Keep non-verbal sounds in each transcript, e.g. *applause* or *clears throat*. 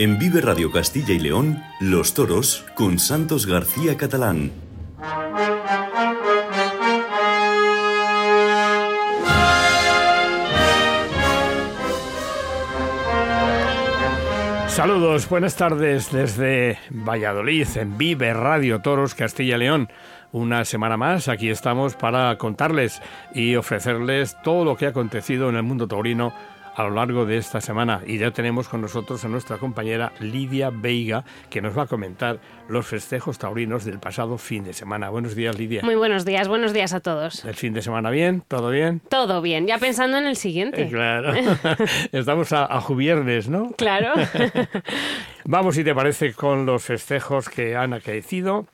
En Vive Radio Castilla y León, Los Toros con Santos García Catalán. Saludos, buenas tardes desde Valladolid, en Vive Radio Toros Castilla y León. Una semana más, aquí estamos para contarles y ofrecerles todo lo que ha acontecido en el mundo taurino a lo largo de esta semana. Y ya tenemos con nosotros a nuestra compañera Lidia Veiga, que nos va a comentar los festejos taurinos del pasado fin de semana. Buenos días, Lidia. Muy buenos días, buenos días a todos. ¿El fin de semana bien? ¿Todo bien? Todo bien, ya pensando en el siguiente. Eh, claro. *laughs* *laughs* Estamos a, a juviernes, ¿no? Claro. *laughs* Vamos, si te parece, con los festejos que han acaecido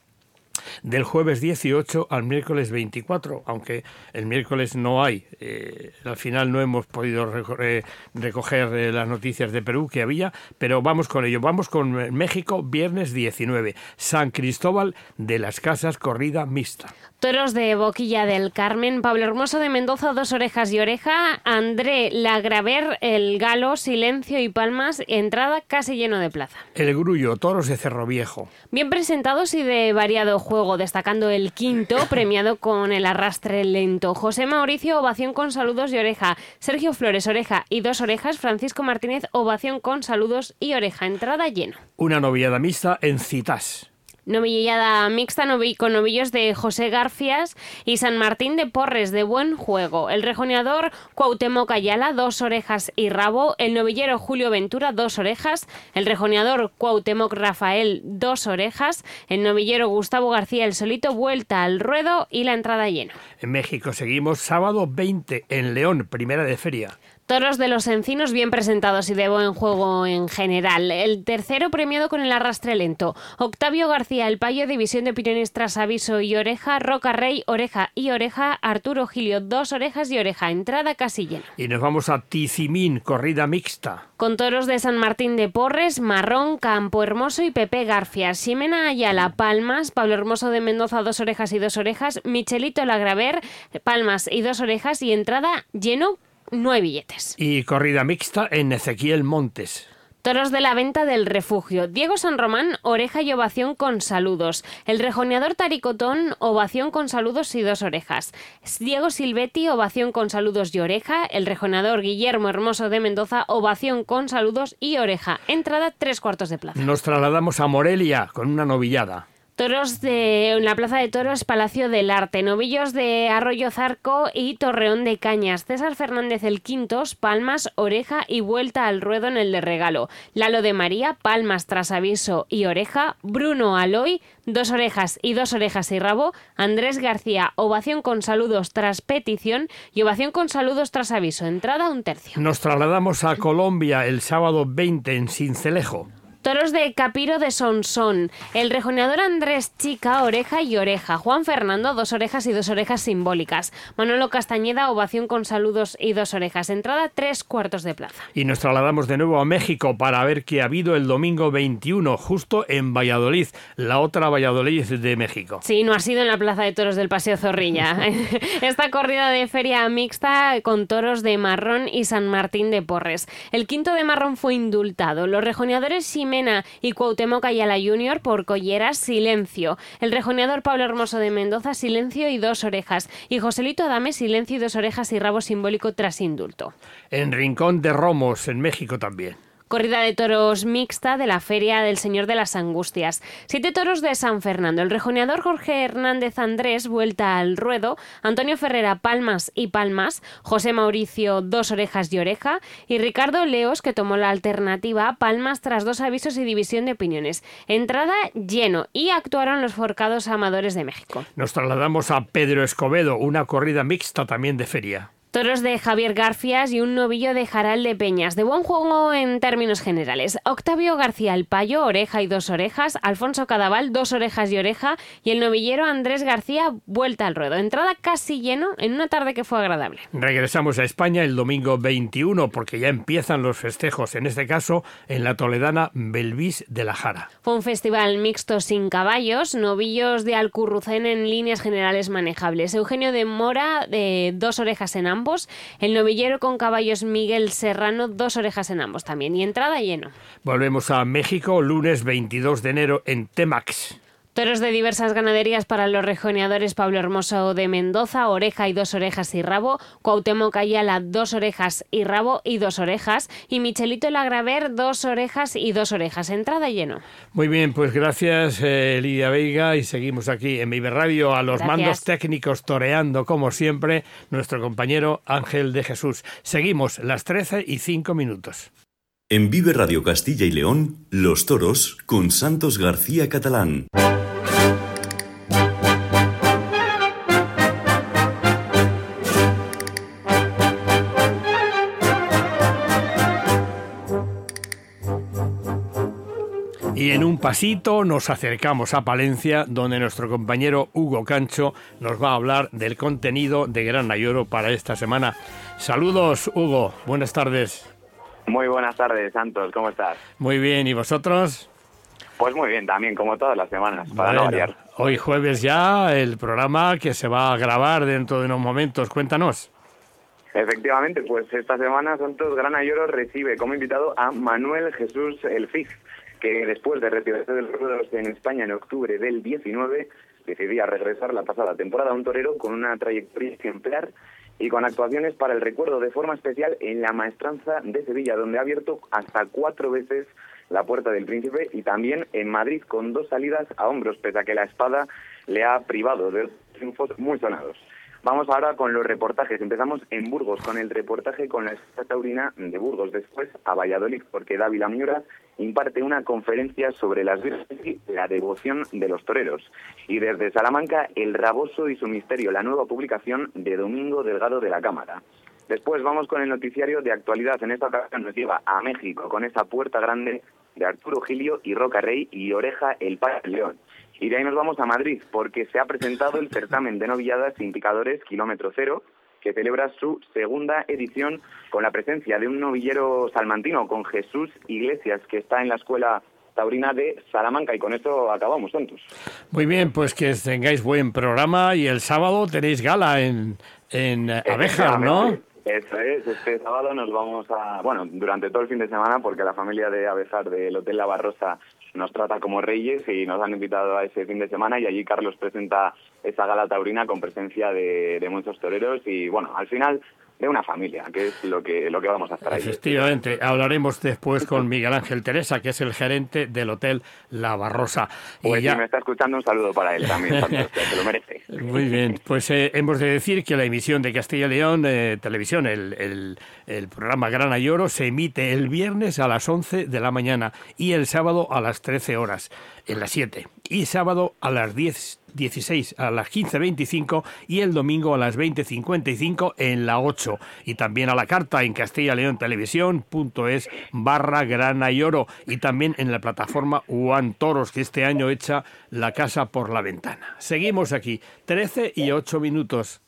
del jueves 18 al miércoles 24, aunque el miércoles no hay. Eh, al final no hemos podido recoger, recoger eh, las noticias de Perú que había, pero vamos con ello. Vamos con México, viernes 19. San Cristóbal de las Casas, corrida mixta. Toros de Boquilla del Carmen, Pablo Hermoso de Mendoza, dos orejas y oreja, André Lagraver, el Galo, Silencio y Palmas, entrada casi lleno de plaza. El Grullo, Toros de Cerro Viejo. Bien presentados y de variado juego, destacando el quinto, *coughs* premiado con el arrastre lento. José Mauricio, ovación con saludos y oreja. Sergio Flores, oreja y dos orejas. Francisco Martínez, ovación con saludos y oreja. Entrada lleno. Una noviada mixta en Citas novillada mixta con novillos de José Garfias y San Martín de Porres de buen juego. El rejoneador Cuauhtémoc Ayala, dos orejas y rabo. El novillero Julio Ventura, dos orejas. El rejoneador Cuauhtémoc Rafael, dos orejas. El novillero Gustavo García, el solito, vuelta al ruedo y la entrada llena. En México seguimos sábado 20 en León, primera de feria. Toros de los encinos bien presentados y de buen juego en general. El tercero premiado con el arrastre lento. Octavio García, el payo, división de opiniones tras aviso y oreja. Roca Rey, oreja y oreja. Arturo Gilio, dos orejas y oreja. Entrada casi llena. Y nos vamos a Tizimín, corrida mixta. Con toros de San Martín de Porres, Marrón, Campo Hermoso y Pepe García. Ximena Ayala, Palmas. Pablo Hermoso de Mendoza, dos orejas y dos orejas. Michelito Lagraver, Palmas y dos orejas. Y entrada lleno nueve billetes. Y corrida mixta en Ezequiel Montes. Toros de la venta del refugio. Diego San Román, oreja y ovación con saludos. El rejoneador Taricotón, ovación con saludos y dos orejas. Diego Silvetti, ovación con saludos y oreja. El rejoneador Guillermo Hermoso de Mendoza, ovación con saludos y oreja. Entrada tres cuartos de plaza. Nos trasladamos a Morelia con una novillada. Toros de la Plaza de Toros, Palacio del Arte, novillos de Arroyo Zarco y Torreón de Cañas, César Fernández el Quintos, Palmas, Oreja y Vuelta al Ruedo en el de Regalo, Lalo de María, Palmas tras aviso y Oreja, Bruno Aloy, Dos Orejas y Dos Orejas y Rabo, Andrés García, Ovación con saludos tras petición y Ovación con saludos tras aviso, entrada un tercio. Nos trasladamos a Colombia el sábado 20 en Cincelejo. Toros de Capiro de Sonsón. El rejoneador Andrés Chica, oreja y oreja. Juan Fernando, dos orejas y dos orejas simbólicas. Manolo Castañeda, ovación con saludos y dos orejas. Entrada tres cuartos de plaza. Y nos trasladamos de nuevo a México para ver qué ha habido el domingo 21, justo en Valladolid, la otra Valladolid de México. Sí, no ha sido en la Plaza de Toros del Paseo Zorrilla. *laughs* Esta corrida de feria mixta con toros de Marrón y San Martín de Porres. El quinto de Marrón fue indultado. Los rejoneadores Y Cuauhtémoc Ayala Jr. por Colleras, Silencio. El rejoneador Pablo Hermoso de Mendoza, Silencio y dos orejas. Y Joselito Adame, Silencio y dos orejas y rabo simbólico tras indulto. En Rincón de Romos, en México también. Corrida de toros mixta de la Feria del Señor de las Angustias. Siete toros de San Fernando. El rejoneador Jorge Hernández Andrés, vuelta al ruedo. Antonio Ferrera, palmas y palmas. José Mauricio, dos orejas y oreja. Y Ricardo Leos, que tomó la alternativa, palmas tras dos avisos y división de opiniones. Entrada lleno. Y actuaron los forcados amadores de México. Nos trasladamos a Pedro Escobedo, una corrida mixta también de feria. Toros de Javier Garfias y un novillo de Jaral de Peñas. De buen juego en términos generales. Octavio García el Payo, oreja y dos orejas. Alfonso Cadaval, dos orejas y oreja. Y el novillero Andrés García, vuelta al ruedo. Entrada casi lleno en una tarde que fue agradable. Regresamos a España el domingo 21 porque ya empiezan los festejos, en este caso en la toledana Belvis de la Jara. Fue un festival mixto sin caballos, novillos de Alcurrucén en líneas generales manejables. Eugenio de Mora, de dos orejas en ambos El novillero con caballos Miguel Serrano, dos orejas en ambos también. Y entrada lleno. Volvemos a México, lunes 22 de enero en Temax. Toros de diversas ganaderías para los rejoneadores Pablo Hermoso de Mendoza, oreja y dos orejas y rabo, Cuauhtémoc Ayala, dos orejas y rabo y dos orejas, y Michelito Lagraver, dos orejas y dos orejas. Entrada lleno. Muy bien, pues gracias eh, Lidia Veiga y seguimos aquí en Vive Radio a los mandos técnicos toreando como siempre nuestro compañero Ángel de Jesús. Seguimos las 13 y 5 minutos. En Vive Radio Castilla y León, Los Toros con Santos García Catalán. En un pasito nos acercamos a Palencia, donde nuestro compañero Hugo Cancho nos va a hablar del contenido de Gran Ayoro para esta semana. Saludos, Hugo. Buenas tardes. Muy buenas tardes, Santos. ¿Cómo estás? Muy bien. ¿Y vosotros? Pues muy bien, también, como todas las semanas, para no variar. Hoy jueves ya, el programa que se va a grabar dentro de unos momentos. Cuéntanos. Efectivamente, pues esta semana Santos Gran Ayoro recibe como invitado a Manuel Jesús El que después de retirarse del ruedo en España en octubre del 19, decidía regresar la pasada temporada a un torero con una trayectoria ejemplar y con actuaciones para el recuerdo de forma especial en la maestranza de Sevilla, donde ha abierto hasta cuatro veces la puerta del príncipe y también en Madrid con dos salidas a hombros, pese a que la espada le ha privado de triunfos muy sonados. Vamos ahora con los reportajes. Empezamos en Burgos con el reportaje con la Espada Taurina de Burgos, después a Valladolid, porque Dávila Miura imparte una conferencia sobre las virtudes y la devoción de los toreros. Y desde Salamanca, El Raboso y su misterio, la nueva publicación de Domingo Delgado de la Cámara. Después vamos con el noticiario de actualidad. En esta ocasión nos lleva a México con esa puerta grande de Arturo Gilio y Roca Rey y Oreja el Padre León. Y de ahí nos vamos a Madrid, porque se ha presentado el certamen de novilladas sin picadores kilómetro cero, que celebra su segunda edición con la presencia de un novillero salmantino, con Jesús Iglesias, que está en la escuela taurina de Salamanca. Y con esto acabamos, Santos. Muy bien, pues que tengáis buen programa y el sábado tenéis gala en, en Abejas, ¿no? Eso es, este sábado nos vamos a, bueno, durante todo el fin de semana, porque la familia de Abejar del Hotel La Barrosa nos trata como reyes y nos han invitado a ese fin de semana y allí Carlos presenta esa gala taurina con presencia de, de muchos toreros y bueno, al final de una familia, que es lo que, lo que vamos a hacer ahí. Efectivamente, hablaremos después con *laughs* Miguel Ángel Teresa, que es el gerente del Hotel La Barrosa. Pues y ya... si me está escuchando, un saludo para él también, *laughs* que lo merece. Muy bien, pues eh, hemos de decir que la emisión de Castilla y León eh, Televisión, el, el, el programa Grana y Oro, se emite el viernes a las 11 de la mañana y el sábado a las 13 horas, en las 7, y sábado a las 10 16 a las 15.25 y el domingo a las 20.55 en la 8. Y también a la carta en Castilla León Televisión.es barra grana y oro y también en la plataforma Juan Toros que este año echa la casa por la ventana. Seguimos aquí, 13 y 8 minutos.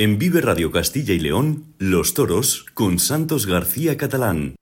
En Vive Radio Castilla y León, Los Toros con Santos García Catalán.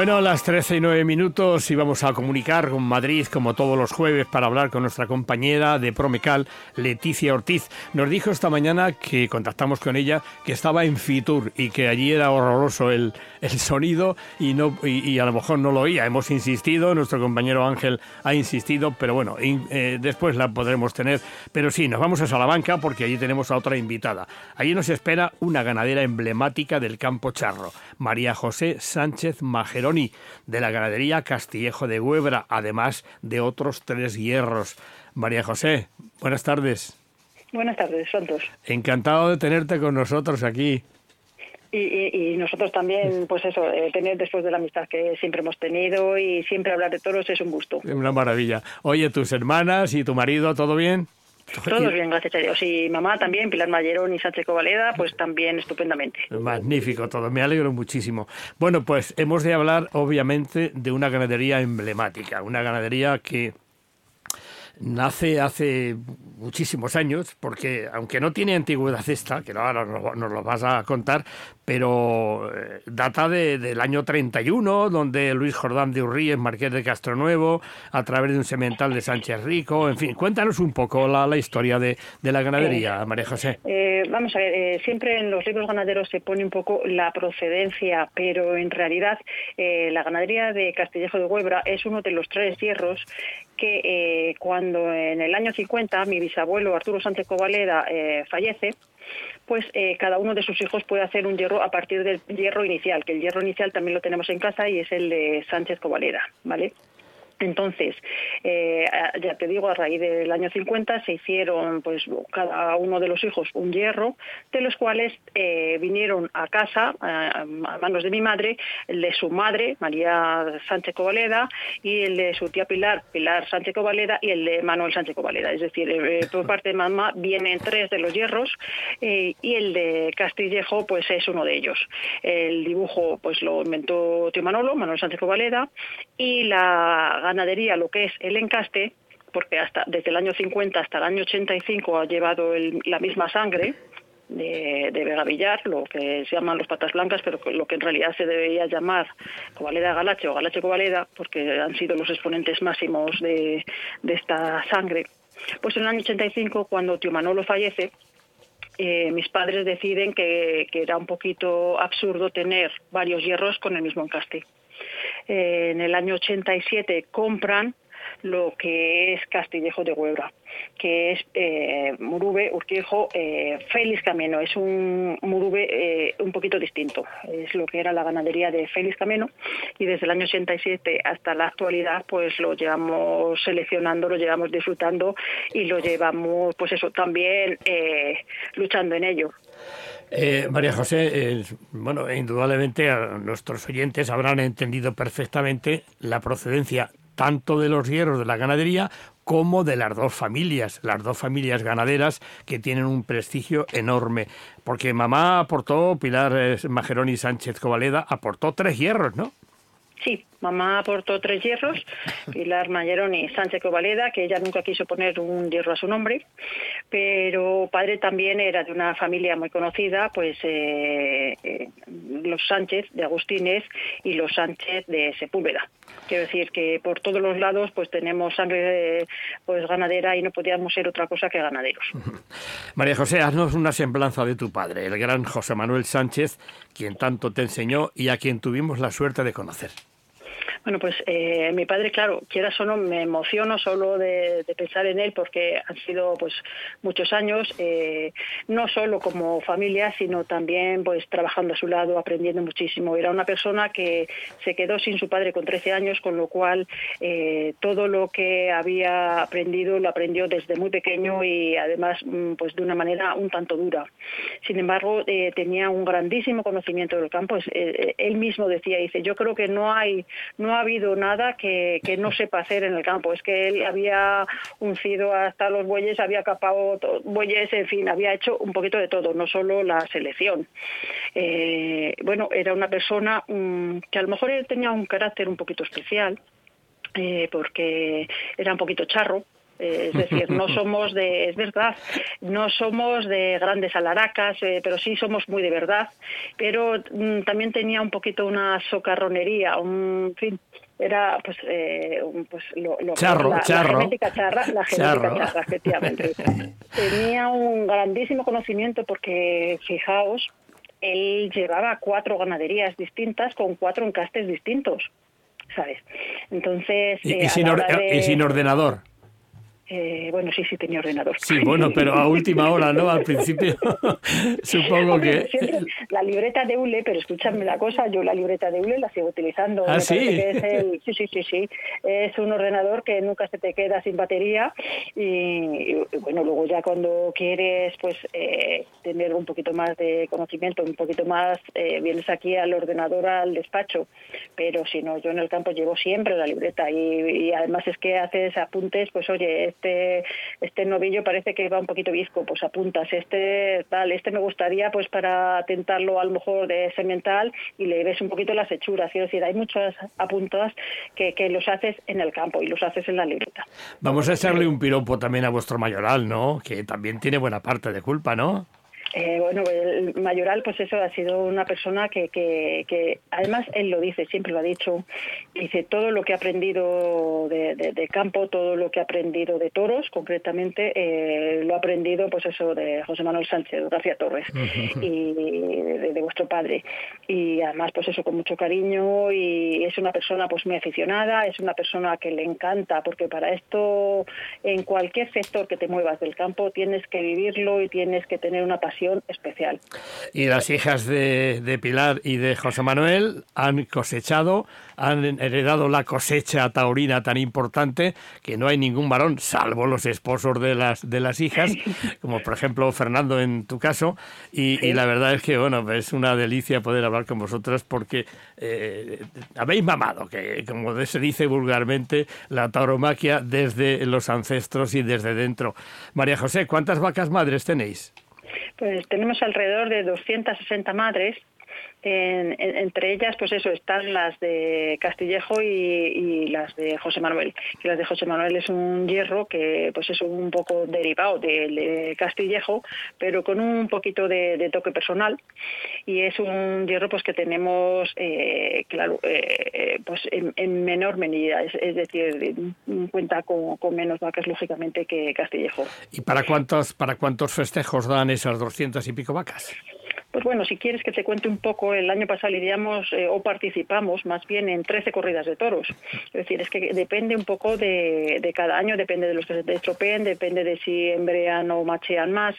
Bueno, las 13 y 9 minutos íbamos a comunicar con Madrid como todos los jueves para hablar con nuestra compañera de Promecal, Leticia Ortiz. Nos dijo esta mañana que contactamos con ella que estaba en Fitur y que allí era horroroso el, el sonido y, no, y, a lo mejor no lo oía. Hemos insistido, nuestro compañero Ángel ha insistido, pero bueno, eh, después la podremos tener. Pero sí, nos vamos a Salamanca porque allí tenemos a otra invitada. Allí nos espera una ganadera emblemática del campo charro, María José Sánchez Majero de la ganadería Castillejo de Huebra, además de otros tres hierros. María José, buenas tardes. Buenas tardes, Santos. Encantado de tenerte con nosotros aquí. Y, nosotros también, pues eso, eh, tener después de la amistad que siempre hemos tenido y siempre hablar de toros es un gusto. Una maravilla. Oye, tus hermanas y tu marido, ¿todo bien? Todos bien, gracias a Dios. Y mamá también, Pilar Mayerón y Sánchez Covaleda, pues también estupendamente. Magnífico todo, me alegro muchísimo. Bueno, pues hemos de hablar obviamente de una ganadería emblemática, una ganadería que nace hace muchísimos años, porque aunque no tiene antigüedad esta, que ahora nos lo vas a contar, pero eh, data del año 31, donde Luis Jordán de Urríez, marqués de Castronuevo, a través de un semental de Sánchez Rico, en fin, cuéntanos un poco la, la historia de, de, la ganadería, María José. Eh, vamos a ver, eh, siempre en los libros ganaderos se pone un poco la procedencia, pero en realidad la ganadería de Castillejo de Huebra es uno de los tres hierros que cuando en el año 50 mi bisabuelo Arturo Sánchez Covaleda fallece, pues eh, cada uno de sus hijos puede hacer un hierro a partir del hierro inicial, que el hierro inicial también lo tenemos en casa y es el de Sánchez Covalera, ¿vale? Entonces, eh, ya te digo, a raíz del año 50 se hicieron, pues, cada uno de los hijos un hierro, de los cuales eh, vinieron a casa, a, manos de mi madre, el de su madre, María Sánchez Covaleda, y el de su tía Pilar, Pilar Sánchez Covaleda, y el de Manuel Sánchez Covaleda. Es decir, eh, por parte de mamá vienen tres de los hierros, y el de Castillejo, pues, es uno de ellos. El dibujo, pues, lo inventó tío Manolo, Manuel Sánchez Covaleda, y la ganadería lo que es el encaste, porque hasta desde el año 50 hasta el año 85 ha llevado la misma sangre de, de Vega Villar, lo que se llaman los patas blancas, pero lo que en realidad se debería llamar Covaleda Galache o Galache Covaleda, porque han sido los exponentes máximos de, esta sangre. Pues en el año 85, cuando tío Manolo fallece, eh, mis padres deciden que, que, era un poquito absurdo tener varios hierros con el mismo encaste. Eh, en el año 87 compran lo que es Castillejo de Huebra, que es eh, Murube, Urquijo, eh, Félix Camino. Es un Murube eh, un poquito distinto. Es lo que era la ganadería de Félix Camino y desde el año 87 hasta la actualidad pues lo llevamos seleccionando, lo llevamos disfrutando y lo llevamos pues eso también luchando en ello. Eh, María José, bueno, indudablemente nuestros oyentes habrán entendido perfectamente la procedencia tanto de los hierros de la ganadería como de las dos familias, las dos familias ganaderas que tienen un prestigio enorme. Porque mamá aportó, Pilar eh, Majeroni Sánchez Covaleda, aportó tres hierros, ¿no? Sí, mamá aportó tres hierros, *laughs* Pilar Mayeroni Sánchez Covaleda, que ella nunca quiso poner un hierro a su nombre, pero padre también era de una familia muy conocida, pues eh, eh, los Sánchez de Agustines y los Sánchez de Sepúlveda. Quiero decir que por todos los lados pues tenemos sangre pues ganadera y no podíamos ser otra cosa que ganaderos. *laughs* María José, haznos una semblanza de tu padre, el gran José Manuel Sánchez, quien tanto te enseñó y a quien tuvimos la suerte de conocer. Bueno, pues eh, mi padre, claro, quieras o no, me emociono solo de, pensar en él porque han sido pues muchos años, eh, no solo como familia, sino también pues trabajando a su lado, aprendiendo muchísimo. Era una persona que se quedó sin su padre con 13 años, con lo cual eh, todo lo que había aprendido lo aprendió desde muy pequeño y además mm, pues de una manera un tanto dura. Sin embargo, tenía un grandísimo conocimiento del campo. él mismo decía, dice, yo creo que no hay no ha habido nada que, no sepa hacer en el campo. Es que él había uncido hasta los bueyes, había capado bueyes, en fin, había hecho un poquito de todo, no solo la selección. Eh, bueno, era una persona mm, que a lo mejor él tenía un carácter un poquito especial, eh, porque era un poquito charro, es decir, no *laughs* somos de, es verdad, no somos de grandes alaracas, pero sí somos muy de verdad, pero mm, también tenía un poquito una socarronería, un fin, era pues, eh, pues lo, charro, la, charro. genética charra, la genética charra, efectivamente. *laughs* Tenía un grandísimo conocimiento porque, fijaos, él llevaba cuatro ganaderías distintas con cuatro encastes distintos, ¿sabes? Entonces... y, eh, sin, y sin ordenador. Eh, bueno, sí, sí tenía ordenador. Sí, bueno, pero a última hora, ¿no? Al principio, *laughs* supongo que... la libreta de ULE, pero escúchame la cosa, yo la libreta de ULE la sigo utilizando. ¿Ah, sí? sí, sí, sí, sí. Es un ordenador que nunca se te queda sin batería y, bueno, luego ya cuando quieres pues eh, tener un poquito más de conocimiento, un poquito más, eh, vienes aquí al ordenador, al despacho, pero si no, yo en el campo llevo siempre la libreta y, y además es que haces apuntes, pues oye, este, este novillo parece que va un poquito visco, pues apuntas, este tal, este me gustaría pues para tentarlo a lo mejor de semental y le ves un poquito las hechuras, es decir, hay muchas apuntadas que, que los haces en el campo y los haces en la libreta. Vamos a echarle un piropo también a vuestro mayoral, ¿no? Que también tiene buena parte de culpa, ¿no? Eh, bueno, el Mayoral, pues eso, ha sido una persona que, que, que, además él lo dice, siempre lo ha dicho, dice todo lo que ha aprendido de, de, campo, todo lo que ha aprendido de toros, concretamente, eh, lo ha aprendido, pues eso, de José Manuel Sánchez, García Torres, y de, vuestro padre. Y además, pues eso, con mucho cariño, y es una persona, pues muy aficionada, es una persona que le encanta, porque para esto, en cualquier sector que te muevas del campo, tienes que vivirlo y tienes que tener una pasión especial. Y las hijas de, Pilar y de José Manuel han cosechado, han heredado la cosecha taurina tan importante que no hay ningún varón, salvo los esposos de las, de las hijas, *laughs* como por ejemplo Fernando en tu caso. Y, la verdad es que, bueno, es una delicia poder hablar con vosotras porque eh, habéis mamado, que como se dice vulgarmente, la tauromaquia desde los ancestros y desde dentro. María José, ¿cuántas vacas madres tenéis? Pues tenemos alrededor de 260 madres entre ellas, pues eso, están las de Castillejo y, las de José Manuel. Y las de José Manuel es un hierro que, pues es un poco derivado de, Castillejo, pero con un poquito de, toque personal. Y es un hierro, pues que tenemos, eh, claro, eh, pues en, menor medida, es, decir, cuenta con, menos vacas lógicamente que Castillejo. ¿Y para cuántos, para cuántos festejos dan esas doscientas y pico vacas? Pues bueno, si quieres que te cuente un poco, el año pasado lidiamos eh, o participamos más bien en 13 corridas de toros. Es decir, es que depende un poco de, de cada año, depende de los que se estropeen, depende de si embrean o machean más.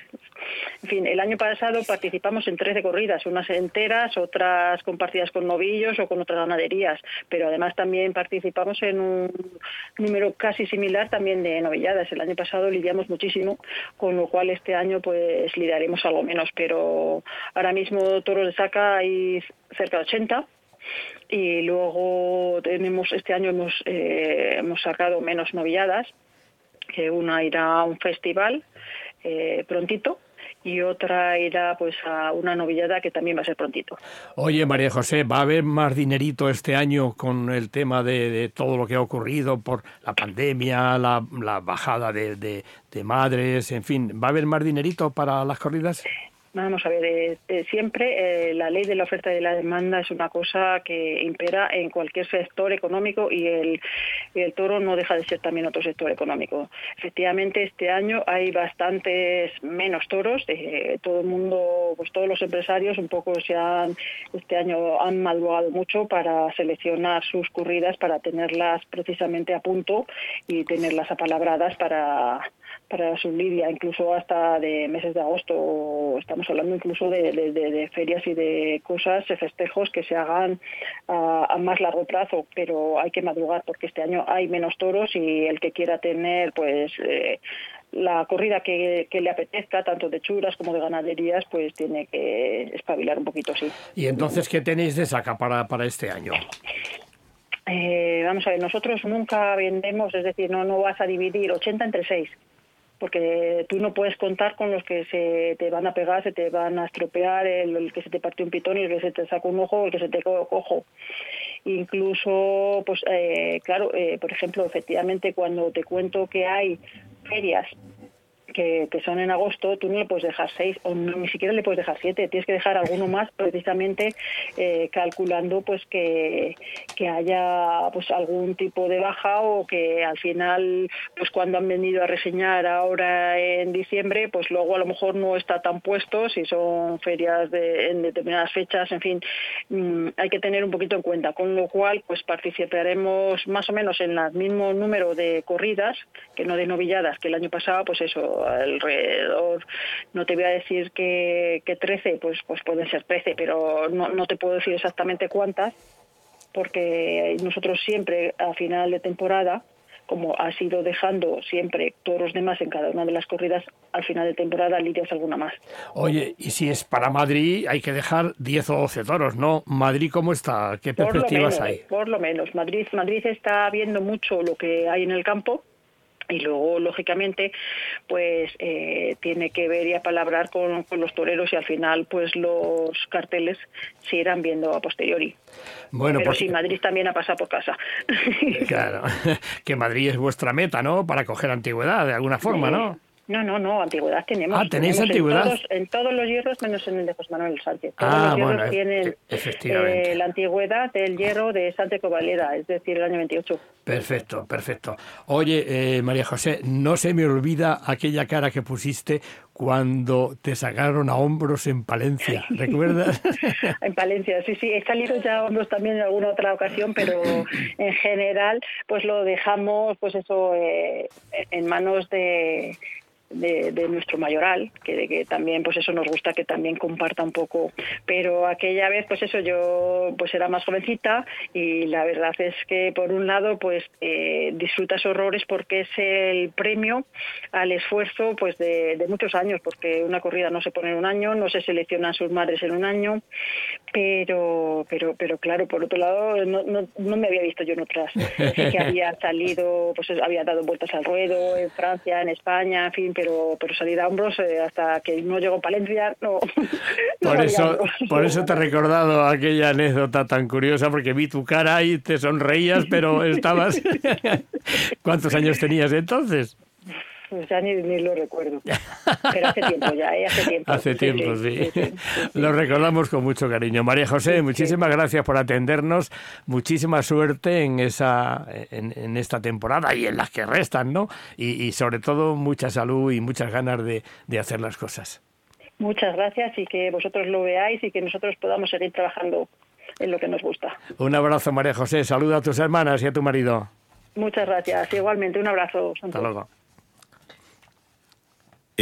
En fin, el año pasado participamos en 13 corridas, unas enteras, otras compartidas con novillos o con otras ganaderías, pero además también participamos en un número casi similar también de novilladas. El año pasado lidiamos muchísimo, con lo cual este año pues lidiaremos algo menos, pero Ahora mismo toros de saca hay cerca de 80 y luego tenemos este año hemos eh, hemos sacado menos novilladas que una irá a un festival eh, prontito y otra irá pues a una novillada que también va a ser prontito. Oye, María José, ¿va a haber más dinerito este año con el tema de, todo lo que ha ocurrido por la pandemia, la, bajada de, de, madres, en fin? ¿Va a haber más dinerito para las corridas? Vamos a ver, eh, eh, siempre eh, la ley de la oferta y de la demanda es una cosa que impera en cualquier sector económico y el, toro no deja de ser también otro sector económico. Efectivamente, este año hay bastantes menos toros. todo el mundo, pues todos los empresarios un poco se han, este año han madrugado mucho para seleccionar sus corridas, para tenerlas precisamente a punto y tenerlas apalabradas para para su lidia, incluso hasta de meses de agosto. Estamos hablando incluso de, ferias y de cosas, de festejos que se hagan a, más largo plazo, pero hay que madrugar porque este año hay menos toros y el que quiera tener, pues. Eh, la corrida que, le apetezca, tanto de churas como de ganaderías, pues tiene que espabilar un poquito, sí. ¿Y entonces qué tenéis de saca para, para este año? Eh, vamos a ver, nosotros nunca vendemos, es decir, no, no vas a dividir 80 entre 6 porque tú no puedes contar con los que se te van a pegar, se te van a estropear, el, que se te partió un pitón y el que se te saca un ojo, el que se te cojo. Incluso, pues eh, claro, eh, por ejemplo, efectivamente cuando te cuento que hay ferias que, son en agosto, tú no le puedes dejar seis o ni siquiera le puedes dejar siete, tienes que dejar alguno más precisamente eh, calculando pues que, que haya pues algún tipo de baja o que al final pues cuando han venido a reseñar ahora en diciembre pues luego a lo mejor no está tan puesto si son ferias de, en determinadas fechas, en fin, mm, hay que tener un poquito en cuenta, con lo cual pues participaremos más o menos en el mismo número de corridas que no de novilladas que el año pasado, pues eso, alrededor, no te voy a decir que, que 13, pues, pues pueden ser 13, pero no, no te puedo decir exactamente cuántas, porque nosotros siempre a final de temporada como ha sido dejando siempre toros de más en cada una de las corridas, al final de temporada lidias alguna más. Oye, y si es para Madrid, hay que dejar 10 o 12 toros, ¿no? ¿Madrid cómo está? ¿Qué perspectivas hay? Por lo menos. Madrid, Madrid está viendo mucho lo que hay en el campo y luego lógicamente pues eh, tiene que ver y apalabrar con, con, los toreros y al final pues los carteles se irán viendo a posteriori. Bueno pero sí Madrid también ha pasado por casa. Claro *laughs* que Madrid es vuestra meta no para coger antigüedad de alguna forma no no, no, no, antigüedad tenemos. Ah, tenéis antigüedad. En todos, los hierros, menos en el de José Manuel Sánchez. Todos ah, los hierros bueno, tienen eh, la antigüedad del hierro de Sánchez Covalera, es decir, el año 28. Perfecto, perfecto. Oye, eh, María José, no se me olvida aquella cara que pusiste cuando te sacaron a hombros en Palencia, *laughs* ¿recuerdas? *laughs* en Palencia, sí, sí, he salido ya a hombros también en alguna otra ocasión, pero *laughs* en general pues lo dejamos pues eso eh, en manos de de, nuestro mayoral, que, que, también pues eso nos gusta que también comparta un poco. Pero aquella vez pues eso yo pues era más jovencita y la verdad es que por un lado pues eh, disfrutas horrores porque es el premio al esfuerzo pues de, muchos años, porque una corrida no se pone en un año, no se seleccionan sus madres en un año, pero pero pero claro por otro lado no, no, me había visto yo en otras *laughs* que había salido pues había dado vueltas al ruedo en Francia, en España, en fin pero, pero salir a hombros eh, hasta que no llegó Palencia, no. *laughs* por, eso, por eso te he recordado aquella anécdota tan curiosa, porque vi tu cara y te sonreías, pero estabas. *laughs* *laughs* ¿Cuántos años tenías entonces? Ya ni, lo recuerdo. Pero hace tiempo ya, ¿eh? hace tiempo. *laughs* Hace tiempo, sí. Lo recordamos con mucho cariño. María José, muchísimas gracias por atendernos. Muchísima suerte en, esa, en, esta temporada y en las que restan, ¿no? Y, sobre todo mucha salud y muchas ganas de, de hacer las cosas. Muchas gracias y que vosotros lo veáis y que nosotros podamos seguir trabajando en lo que nos gusta. Un abrazo, María José. Saluda a tus hermanas y a tu marido. Muchas gracias. Igualmente, un abrazo. Hasta luego.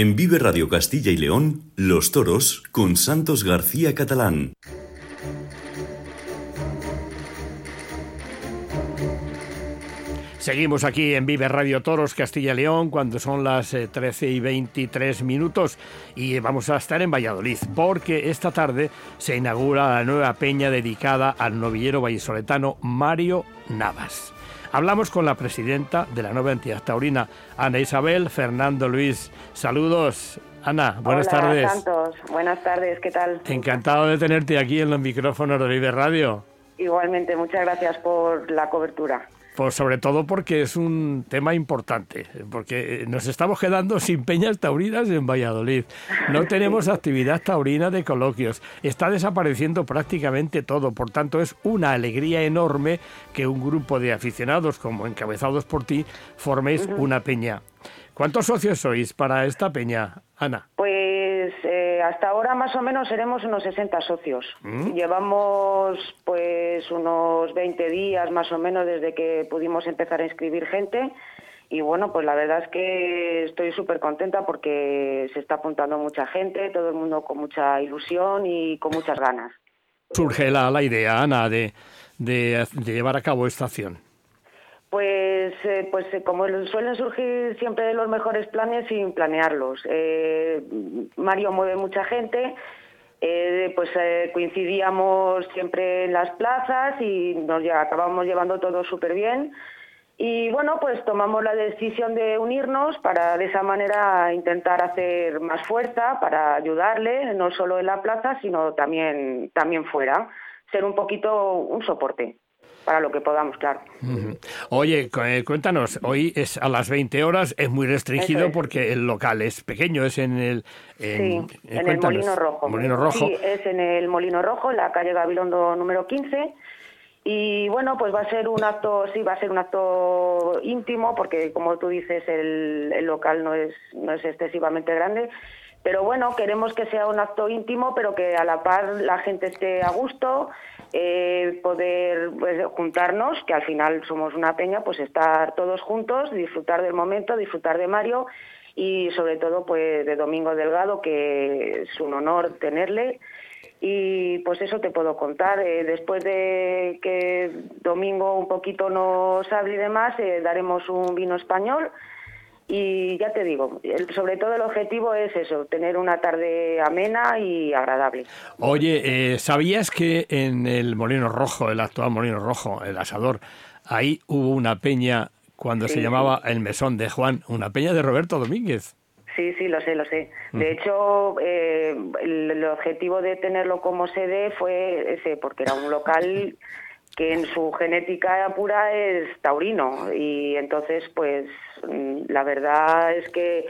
En Vive Radio Castilla y León, Los Toros con Santos García Catalán. Seguimos aquí en Vive Radio Toros Castilla y León cuando son las 13 eh, y 23 minutos y vamos a estar en Valladolid porque esta tarde se inaugura la nueva peña dedicada al novillero vallisoletano Mario Navas. Hablamos con la presidenta de la nueva entidad taurina, Ana Isabel Fernando Luis. Saludos. Ana, buenas Hola, tardes. Santos. Buenas tardes, ¿qué tal? Encantado de tenerte aquí en los micrófonos de Vive Radio. Igualmente, muchas gracias por la cobertura. Pues sobre todo porque es un tema importante, porque nos estamos quedando *laughs* sin peñas taurinas en Valladolid. No tenemos *laughs* actividad taurina de coloquios. Está desapareciendo prácticamente todo. Por tanto, es una alegría enorme que un grupo de aficionados, como encabezados por ti, forméis una peña. ¿Cuántos socios sois para esta peña, Ana? Pues eh, hasta ahora más o menos seremos unos 60 socios. ¿Mm? Llevamos pues unos 20 días más o menos desde que pudimos empezar a inscribir gente y bueno, pues la verdad es que estoy súper contenta porque se está apuntando mucha gente, todo el mundo con mucha ilusión y con muchas ganas. Surge la, la idea, Ana, de, de llevar a cabo esta acción. Pues, eh, pues eh, como suelen surgir siempre los mejores planes sin planearlos. Eh, Mario mueve mucha gente, pues coincidíamos siempre en las plazas y nos acabamos llevando todo súper bien. Y bueno, pues tomamos la decisión de unirnos para de esa manera intentar hacer más fuerza, para ayudarle, no solo en la plaza, sino también, también fuera, ser un poquito un soporte para lo que podamos, claro. Oye, eh, cuéntanos, hoy es a las 20 horas, es muy restringido porque el local es pequeño, es en el... En, sí, en el Molino Rojo. Molino Rojo. Sí, es en el Molino Rojo, en la calle Gabilondo número 15. Y bueno, pues va a ser un acto, sí, va a ser un acto íntimo, porque como tú dices, el, el local no es, no es excesivamente grande pero bueno, queremos que sea un acto íntimo, pero que a la par la gente esté a gusto, eh, poder pues, juntarnos, que al final somos una peña, pues estar todos juntos, disfrutar del momento, disfrutar de Mario y sobre todo pues de Domingo Delgado, que es un honor tenerle. Y pues eso te puedo contar. Eh, después de que Domingo un poquito nos hable y demás, eh, daremos un vino español y ya te digo, sobre todo el objetivo es eso, tener una tarde amena y agradable. Oye, eh, ¿sabías que en el Molino Rojo, el actual Molino Rojo, el asador, ahí hubo una peña cuando se llamaba el Mesón de Juan, una peña de Roberto Domínguez? Sí, sí, lo sé, lo sé. De hecho, eh, el, objetivo de tenerlo como sede fue ese, porque era un local que en su genética pura es taurino y entonces pues mm, la verdad es que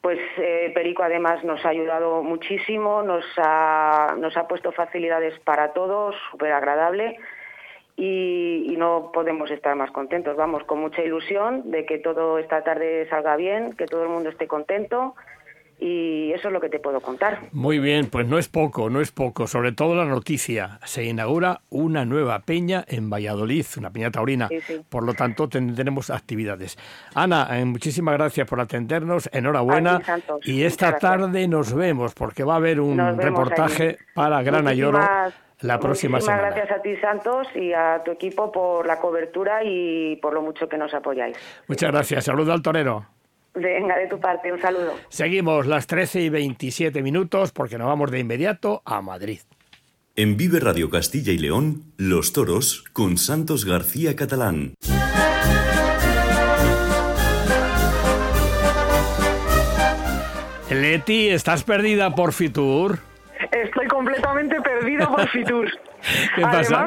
pues eh, Perico además nos ha ayudado muchísimo, nos ha, nos ha puesto facilidades para todos, súper agradable y, y, no podemos estar más contentos. Vamos con mucha ilusión de que todo esta tarde salga bien, que todo el mundo esté contento y eso es lo que te puedo contar. Muy bien, pues no es poco, no es poco. Sobre todo la noticia, se inaugura una nueva peña en Valladolid, una peña taurina. Por lo tanto, tenemos actividades. Ana, eh, muchísimas gracias por atendernos, enhorabuena. y esta tarde nos vemos, porque va a haber un reportaje para Gran Ayoro la próxima semana. gracias a ti, Santos, y a tu equipo por la cobertura y por lo mucho que nos apoyáis. Muchas gracias. Saludo al torero. Venga, de tu parte, un saludo. Seguimos las 13 y 27 minutos porque nos vamos de inmediato a Madrid. En Vive Radio Castilla y León, Los Toros con Santos García Catalán. Leti, ¿estás perdida por Fitur? Estoy completamente perdida por Fitur. *laughs* ¿Qué pasa?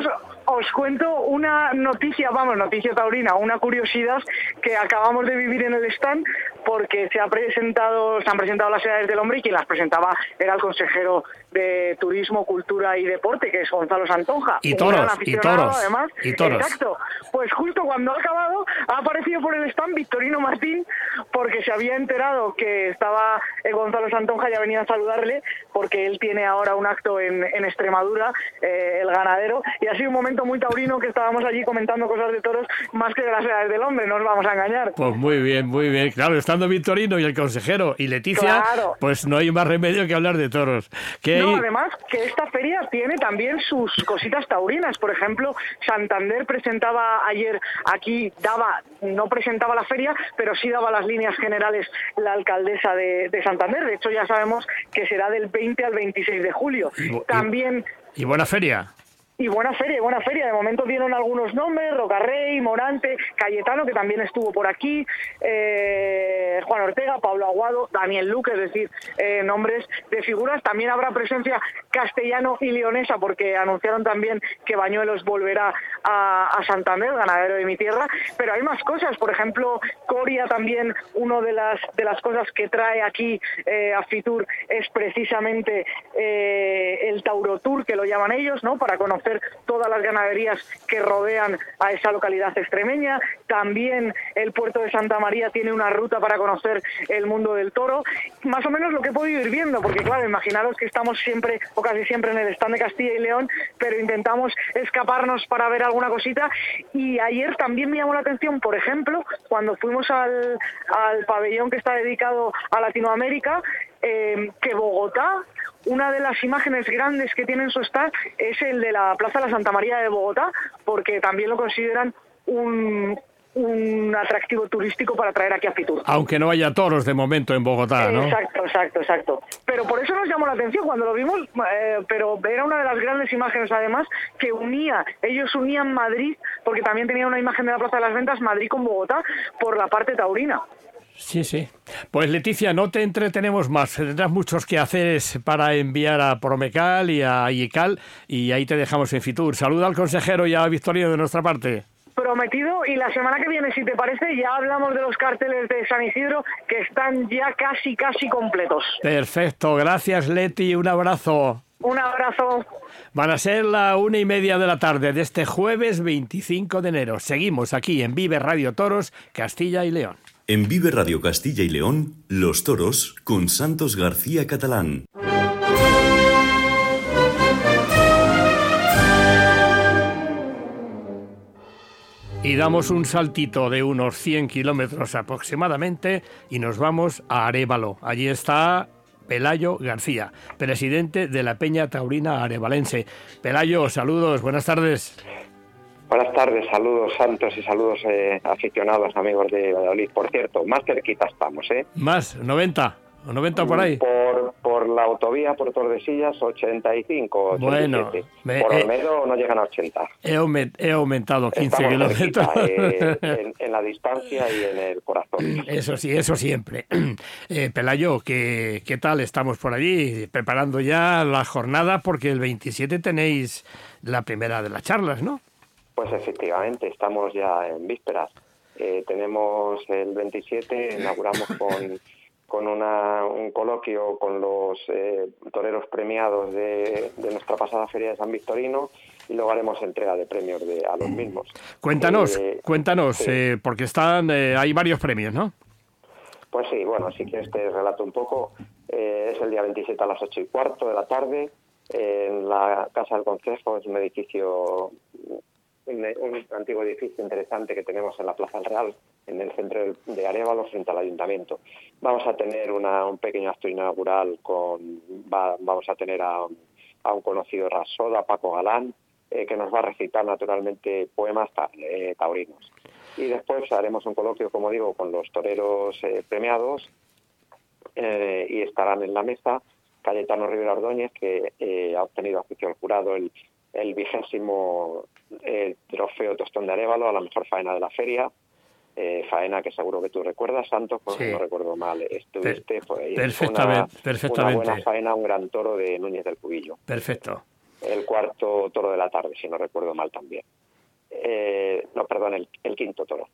Os cuento una noticia, vamos, noticia taurina, una curiosidad que acabamos de vivir en el stand porque se ha presentado, se han presentado las edades del hombre y quien las presentaba era el consejero de Turismo, Cultura y Deporte, que es Gonzalo Santonja. Y toros, y toros. Además. Y toros. Exacto. Pues justo cuando ha acabado, ha aparecido por el stand Victorino Martín, porque se había enterado que estaba eh, Gonzalo Santonja y ha venido a saludarle, porque él tiene ahora un acto en, Extremadura, eh, el ganadero, y ha sido un momento muy taurino que estábamos allí comentando cosas de toros más que de las edades del hombre, no nos vamos a engañar. Pues muy bien, muy bien. Claro, estando Victorino y el consejero y Leticia, pues no hay más remedio que hablar de toros. No, además que esta feria tiene también sus cositas taurinas. Por ejemplo, Santander presentaba ayer aquí, daba, no presentaba la feria, pero sí daba las líneas generales la alcaldesa de, Santander. De hecho, ya sabemos que será del 20 al 26 de julio. también... y buena feria. Y buena feria, buena feria. De momento dieron algunos nombres, Rocarrey, Morante, Cayetano, que también estuvo por aquí, eh, Juan Ortega, Pablo Aguado, Daniel Luque, es decir, eh, nombres de figuras. También habrá presencia castellano y leonesa, porque anunciaron también que Bañuelos volverá a, Santander, ganadero de mi tierra. Pero hay más cosas, por ejemplo, Coria también, una de las, de las cosas que trae aquí eh, a Fitur es precisamente el Tauro Tour, que lo llaman ellos, ¿no? Para todas las ganaderías que rodean a esa localidad extremeña. También el puerto de Santa María tiene una ruta para conocer el mundo del toro. Más o menos lo que he podido ir viendo, porque claro, imaginaros que estamos siempre o casi siempre en el stand de Castilla y León, pero intentamos escaparnos para ver alguna cosita. Y ayer también me llamó la atención, por ejemplo, cuando fuimos al, al pabellón que está dedicado a Latinoamérica, eh, que Bogotá una de las imágenes grandes que tiene en su staff es el de la Plaza de la Santa María de Bogotá, porque también lo consideran un, un atractivo turístico para traer aquí a Fitur. Aunque no haya toros de momento en Bogotá, ¿no? Exacto, exacto, exacto. Pero por eso nos llamó la atención cuando lo vimos, eh, pero era una de las grandes imágenes además que unía, ellos unían Madrid, porque también tenía una imagen de la Plaza de las Ventas, Madrid con Bogotá, por la parte taurina. Sí, sí. Pues Leticia, no te entretenemos más. Tendrás muchos que hacer para enviar a Promecal y a IECAL y ahí te dejamos en Fitur. Saluda al consejero y a Victorino de nuestra parte prometido y la semana que viene, si te parece, ya hablamos de los carteles de San Isidro que están ya casi, casi completos. Perfecto, gracias Leti, un abrazo. Un abrazo. Van a ser la una y media de la tarde de este jueves 25 de enero. Seguimos aquí en Vive Radio Toros, Castilla y León. En Vive Radio Castilla y León, Los Toros con Santos García Catalán. Y damos un saltito de unos 100 kilómetros aproximadamente y nos vamos a Arevalo. Allí está Pelayo García, presidente de la Peña Taurina Arevalense. Pelayo, saludos, buenas tardes. Buenas tardes, saludos santos y saludos eh, aficionados, amigos de Valladolid. Por cierto, más cerquita estamos, ¿eh? Más, 90. ¿O 90 por ahí? Por, por la autovía, por Tordesillas, 85. Bueno, por Olmedo no llegan a 80. He, aumentado 15 kilómetros. Eh, *laughs* en, la distancia y en el corazón. Eso sí, eso siempre. *clears throat* Eh, Pelayo, ¿qué, ¿qué tal? Estamos por allí preparando ya la jornada porque el 27 tenéis la primera de las charlas, ¿no? Pues efectivamente, estamos ya en vísperas. Eh, tenemos el 27, inauguramos con con una, un coloquio con los eh, toreros premiados de, nuestra pasada feria de San Victorino y luego haremos entrega de premios de, a los mismos. Cuéntanos, eh, cuéntanos, porque están, hay varios premios, ¿no? Pues sí, bueno, si quieres te relato un poco. es el día 27 a las 8 y cuarto de la tarde en la Casa del Consejo, es un edificio un, antiguo edificio interesante que tenemos en la Plaza del Real, en el centro de Arevalo, frente al ayuntamiento. Vamos a tener un pequeño acto inaugural con, vamos a tener a, un conocido rasoda, Paco Galán, eh, que nos va a recitar naturalmente poemas eh, taurinos. Y después haremos un coloquio, como digo, con los toreros eh, premiados y estarán en la mesa Cayetano Rivera Ordóñez, que ha obtenido a juicio jurado el el vigésimo eh, trofeo Tostón de Arevalo a la mejor faena de la feria. Eh, faena que seguro que tú recuerdas, Santos, porque no recuerdo mal. Estuviste, fue perfectamente, una, perfectamente. Una buena faena, un gran toro de Núñez del Cubillo. Perfecto. El cuarto toro de la tarde, si no recuerdo mal también. Eh, no, perdón, el, quinto toro.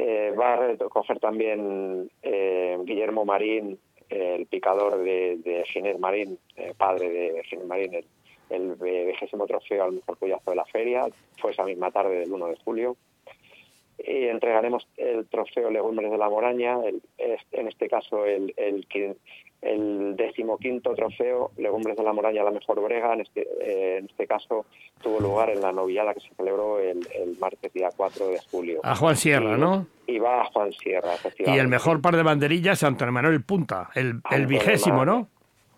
va a recoger también Guillermo Marín, el picador de, de Ginés Marín, padre de Ginés Marín, el el vigésimo trofeo al mejor pollazo de la feria, fue esa misma tarde del 1 de julio. Y entregaremos el trofeo Legumbres de la Moraña, el, en este caso el, el, el decimoquinto trofeo Legumbres de la Moraña, la mejor brega, en este, eh, en este caso tuvo lugar en la novillada que se celebró el, martes día 4 de julio. A Juan Sierra, ¿no? Y va a Juan Sierra, efectivamente. Y el mejor par de banderillas, Antonio Manuel Punta, el, el vigésimo, ¿no?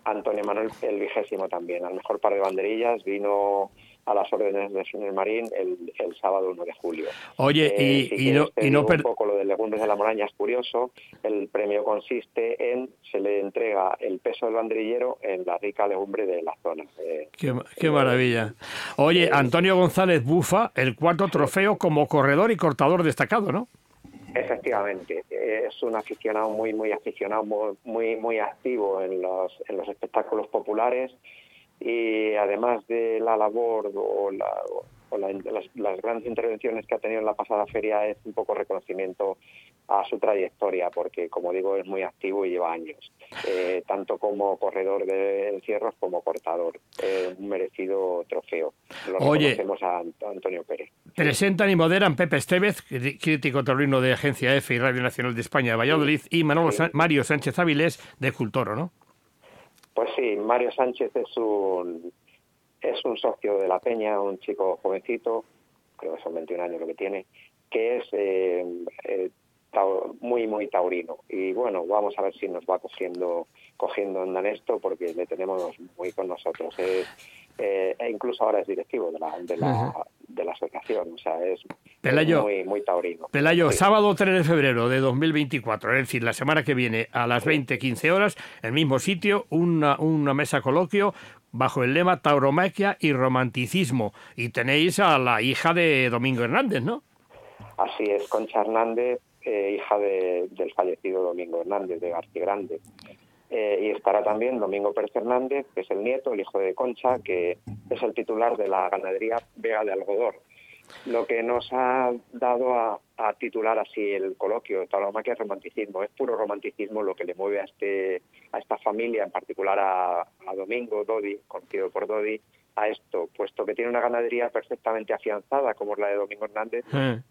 Antonio Manuel el vigésimo también. Al mejor par de banderillas vino a las órdenes de señor Marín el, sábado 1 de julio. Oye, y, eh, no... un poco lo de Legumbres de la Moraña es curioso. El premio consiste en, se le entrega el peso del banderillero en la rica legumbre de la zona. Eh, qué, qué, maravilla. Oye, eh, Antonio González Bufa, el cuarto trofeo como corredor y cortador destacado, ¿no? Efectivamente, es un aficionado muy, muy aficionado, muy, muy activo en los, en los espectáculos populares y además de la labor o, las, grandes intervenciones que ha tenido en la pasada feria es un poco reconocimiento a su trayectoria, porque como digo es muy activo y lleva años, eh, tanto como corredor de encierros como cortador. un merecido trofeo. Lo reconocemos a Antonio Pérez. Presentan y moderan Pepe Estevez, crítico taurino de Agencia F y Radio Nacional de España de Valladolid, y Mario Sánchez Áviles de Cultoro, ¿no? Pues sí, Mario Sánchez es un, es un socio de la Peña, un chico jovencito, creo que son 21 años lo que tiene, que es eh, eh, muy, muy taurino. Y bueno, vamos a ver si nos va cogiendo, cogiendo en esto porque le tenemos muy con nosotros. Eh, e incluso ahora es directivo de la, de la, de la asociación. O sea, es muy, muy taurino. Pelayo, sábado 3 de febrero de 2024, es decir, la semana que viene a las 20-15 horas, el mismo sitio, una, una mesa coloquio bajo el lema Tauromaquia y Romanticismo. Y tenéis a la hija de Domingo Hernández, ¿no? Así es, Concha Hernández, eh, hija del fallecido Domingo Hernández de García Grande. Eh, y estará también Domingo Pérez Hernández, que es el nieto, el hijo de Concha, que es el titular de la ganadería Vega de Algodor. Lo que nos ha dado a, titular así el coloquio, que es romanticismo, es puro romanticismo lo que le mueve a, este, a esta familia, en particular a, a Domingo Dodi, conocido por Dodi, a esto, puesto que tiene una ganadería perfectamente afianzada, como es la de Domingo Hernández,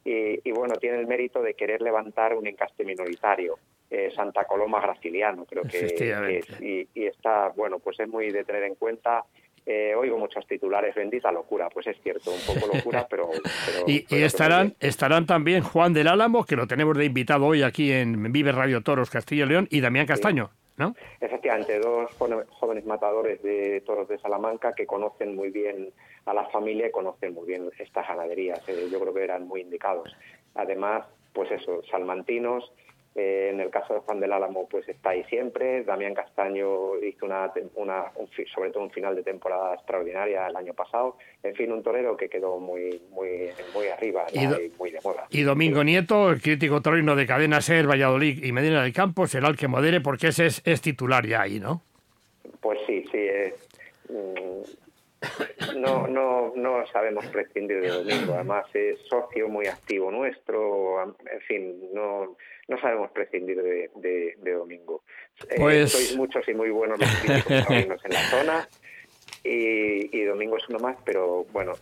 y, bueno, tiene el mérito de querer levantar un encaste minoritario. Eh, Santa Coloma Graciliano, creo que, es, y, está, bueno, pues es muy de tener en cuenta eh, oigo muchos titulares, bendita locura, pues es cierto, un poco locura, pero... *laughs* y, estarán, estarán también Juan del Álamo, que lo tenemos de invitado hoy aquí en Vive Radio Toros Castillo y León, y Damián Castaño. ¿No? Efectivamente, dos jóvenes matadores de toros de Salamanca que conocen muy bien a la familia y conocen muy bien estas ganaderías. Eh, yo creo que eran muy indicados. Además, pues eso, salmantinos, eh, en el caso de Juan del Álamo, pues está ahí siempre. Damián Castaño hizo una, una sobre todo un final de temporada extraordinaria el año pasado. En fin, un torero que quedó muy muy muy arriba y, muy de moda. Y Domingo Nieto, el crítico torino de Cadena Ser, Valladolid y Medina del Campo, será el que modere porque ese es, es titular ya ahí, ¿no? Pues sí, sí. Mm, no, no, no sabemos prescindir de Domingo. Además, es socio muy activo nuestro. En fin, no no sabemos prescindir de, Domingo. Eh, pues... sois muchos y muy buenos los *laughs* en la zona y, Domingo es uno más, pero bueno,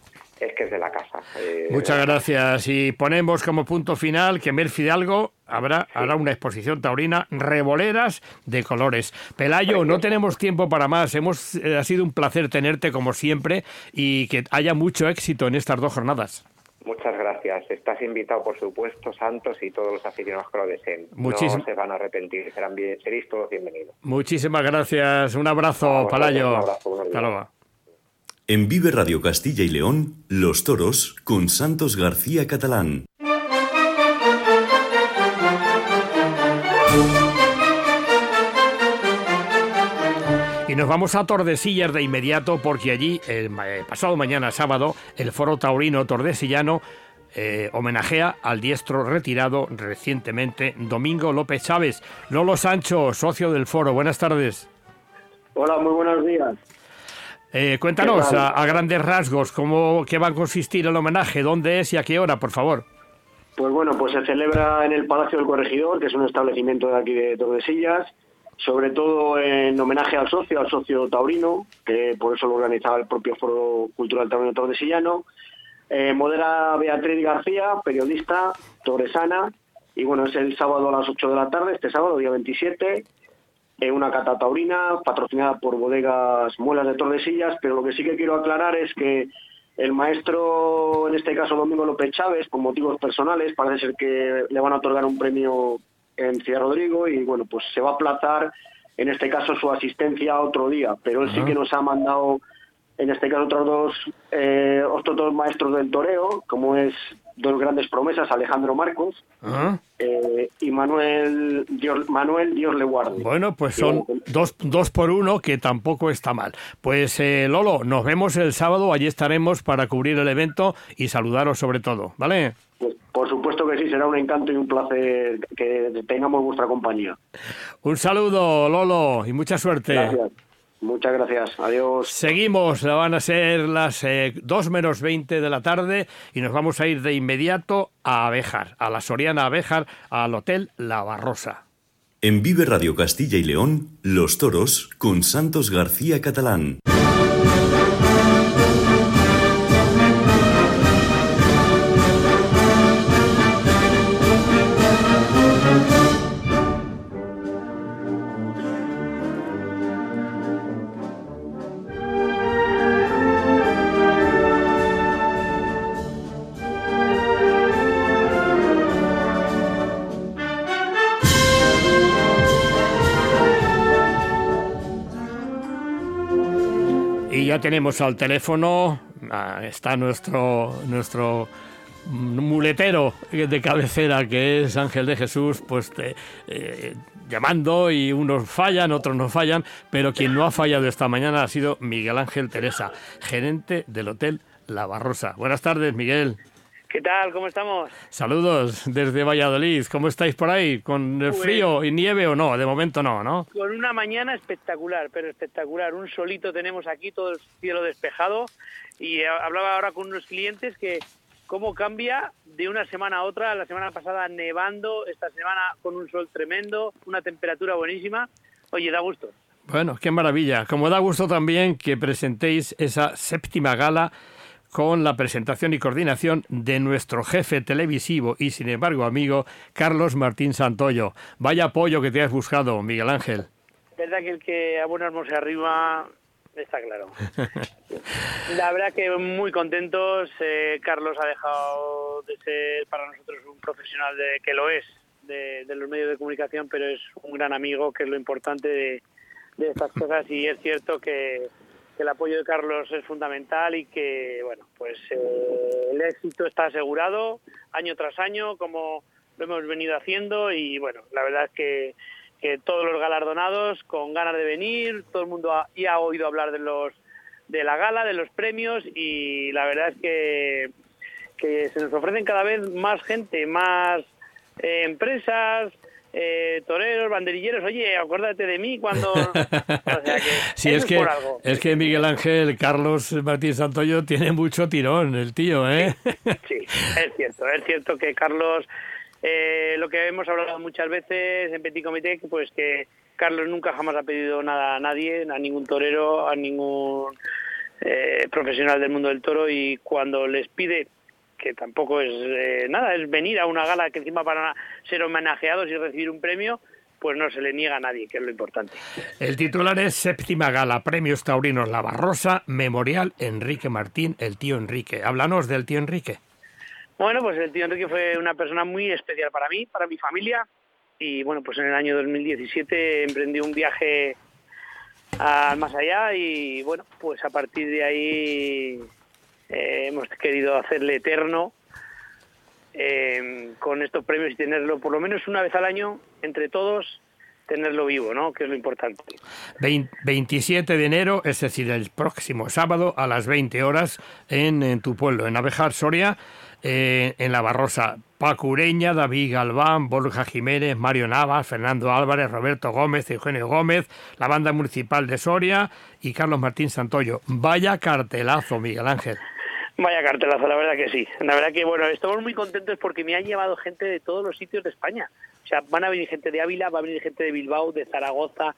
es que es de la casa. Eh, Muchas gracias. Y ponemos como punto final que Mel Fidalgo habrá, hará una exposición taurina revoleras de colores. Pelayo, no tenemos tiempo para más. Hemos, eh, ha sido un placer tenerte como siempre y que haya mucho éxito en estas dos jornadas. Muchas gracias. Estás invitado, por supuesto, Santos y todos los aficionados que lo deseen. no se van a arrepentir, serán bien, seréis todos bienvenidos. Muchísimas gracias. Un abrazo, Palayo. Un abrazo, En Vive Radio Castilla y León, Los Toros con Santos García Catalán. nos vamos a Tordesillas de inmediato porque allí, el pasado mañana sábado, el Foro Taurino Tordesillano eh, homenajea al diestro retirado recientemente, Domingo López Chávez. Lolo Sancho, socio del foro, buenas tardes. Hola, muy buenos días. Eh, cuéntanos a, grandes rasgos cómo qué va a consistir el homenaje, dónde es y a qué hora, por favor. Pues bueno, pues se celebra en el Palacio del Corregidor, que es un establecimiento de aquí de Tordesillas sobre todo en homenaje al socio, al socio taurino, que por eso lo organizaba el propio Foro Cultural Taurino Tordesillano. Eh, modera Beatriz García, periodista torresana, y bueno, es el sábado a las 8 de la tarde, este sábado, día 27, en una cata taurina patrocinada por bodegas Muelas de Tordesillas, pero lo que sí que quiero aclarar es que el maestro, en este caso Domingo López Chávez, por motivos personales, parece ser que le van a otorgar un premio en Ciudad Rodrigo y bueno, pues se va a aplazar en este caso su asistencia otro día, pero él sí que nos ha mandado en este caso otros dos, eh, otros dos maestros del toreo, como es dos grandes promesas, Alejandro Marcos eh, y Manuel Dios, Manuel Dios le guarde. Bueno, pues son dos, dos por uno, que tampoco está mal. Pues eh, Lolo, nos vemos el sábado, allí estaremos para cubrir el evento y saludaros sobre todo, ¿vale? Pues, por supuesto que sí, será un encanto y un placer que tengamos vuestra compañía. Un saludo, Lolo, y mucha suerte. Gracias. Muchas gracias. Adiós. Seguimos, van a ser las 2 eh, menos 20 de la tarde y nos vamos a ir de inmediato a Abejar, a la Soriana Abejar, al Hotel La Barrosa. En Vive Radio Castilla y León, Los Toros con Santos García Catalán. Tenemos al teléfono, ah, está nuestro, nuestro muletero de cabecera que es Ángel de Jesús, pues eh, llamando y unos fallan, otros no fallan, pero quien no ha fallado esta mañana ha sido Miguel Ángel Teresa, gerente del Hotel La Barrosa. Buenas tardes, Miguel. ¿Qué tal? ¿Cómo estamos? Saludos desde Valladolid. ¿Cómo estáis por ahí? ¿Con el Pues- frío y nieve o no? De momento no, ¿no? Con una mañana espectacular, pero espectacular. Un solito tenemos aquí, todo el cielo despejado. Y eh, hablaba ahora con unos clientes que cómo cambia de una semana a otra. La semana pasada nevando, esta semana con un sol tremendo, una temperatura buenísima. Oye, da gusto. Bueno, qué maravilla. Como da gusto también que presentéis esa séptima gala con la presentación y coordinación de nuestro jefe televisivo y, sin embargo, amigo Carlos Martín Santoyo. Vaya apoyo que te has buscado, Miguel Ángel. verdad que el que a buenas se arriba está claro. *laughs* La verdad que muy contentos. Eh, Carlos ha dejado de ser para nosotros un profesional de, que lo es de, de los medios de comunicación, pero es un gran amigo, que es lo importante de, de estas cosas. Y es cierto que, que el apoyo de Carlos es fundamental y que, bueno, pues eh, el éxito está asegurado año tras año, como lo hemos venido haciendo. Y bueno, la verdad es que que todos los galardonados con ganas de venir, todo el mundo ha, ya ha oído hablar de los de la gala, de los premios y la verdad es que, que se nos ofrecen cada vez más gente, más eh, empresas, eh, toreros, banderilleros, oye, acuérdate de mí cuando... *laughs* O sea que *laughs* Sí, es que, es que Miguel Ángel, Carlos Martín Santoyo tiene mucho tirón, el tío, ¿eh? Sí, es cierto, es cierto que Carlos, eh, lo que hemos hablado muchas veces en Petit Comité, pues que Carlos nunca jamás ha pedido nada a nadie, a ningún torero, a ningún eh, profesional del mundo del toro y cuando les pide que tampoco es eh, nada, es venir a una gala que encima para ser homenajeados y recibir un premio, pues no se le niega a nadie, que es lo importante. El titular es Séptima Gala, Premios Taurinos La Barrosa, Memorial Enrique Martín, el tío Enrique. Háblanos del tío Enrique. Bueno, pues el tío Enrique fue una persona muy especial para mí, para mi familia. Y bueno, pues en el año 2017 emprendí un viaje al más allá y bueno, pues a partir de ahí eh, hemos querido hacerle eterno eh, con estos premios y tenerlo por lo menos una vez al año entre todos, tenerlo vivo, ¿no? Que es lo importante. Vein- 27 de enero, es decir, el próximo sábado a las 20 horas en, en tu pueblo, en Abejar, Soria, eh, en La Barrosa. Paco Ureña, David Galván, Borja Jiménez, Mario Navas, Fernando Álvarez, Roberto Gómez, Eugenio Gómez, la banda municipal de Soria y Carlos Martín Santoyo. Vaya cartelazo, Miguel Ángel. Vaya cartelazo, la verdad que sí. La verdad que, bueno, estamos muy contentos porque me han llevado gente de todos los sitios de España. O sea, van a venir gente de Ávila, va a venir gente de Bilbao, de Zaragoza,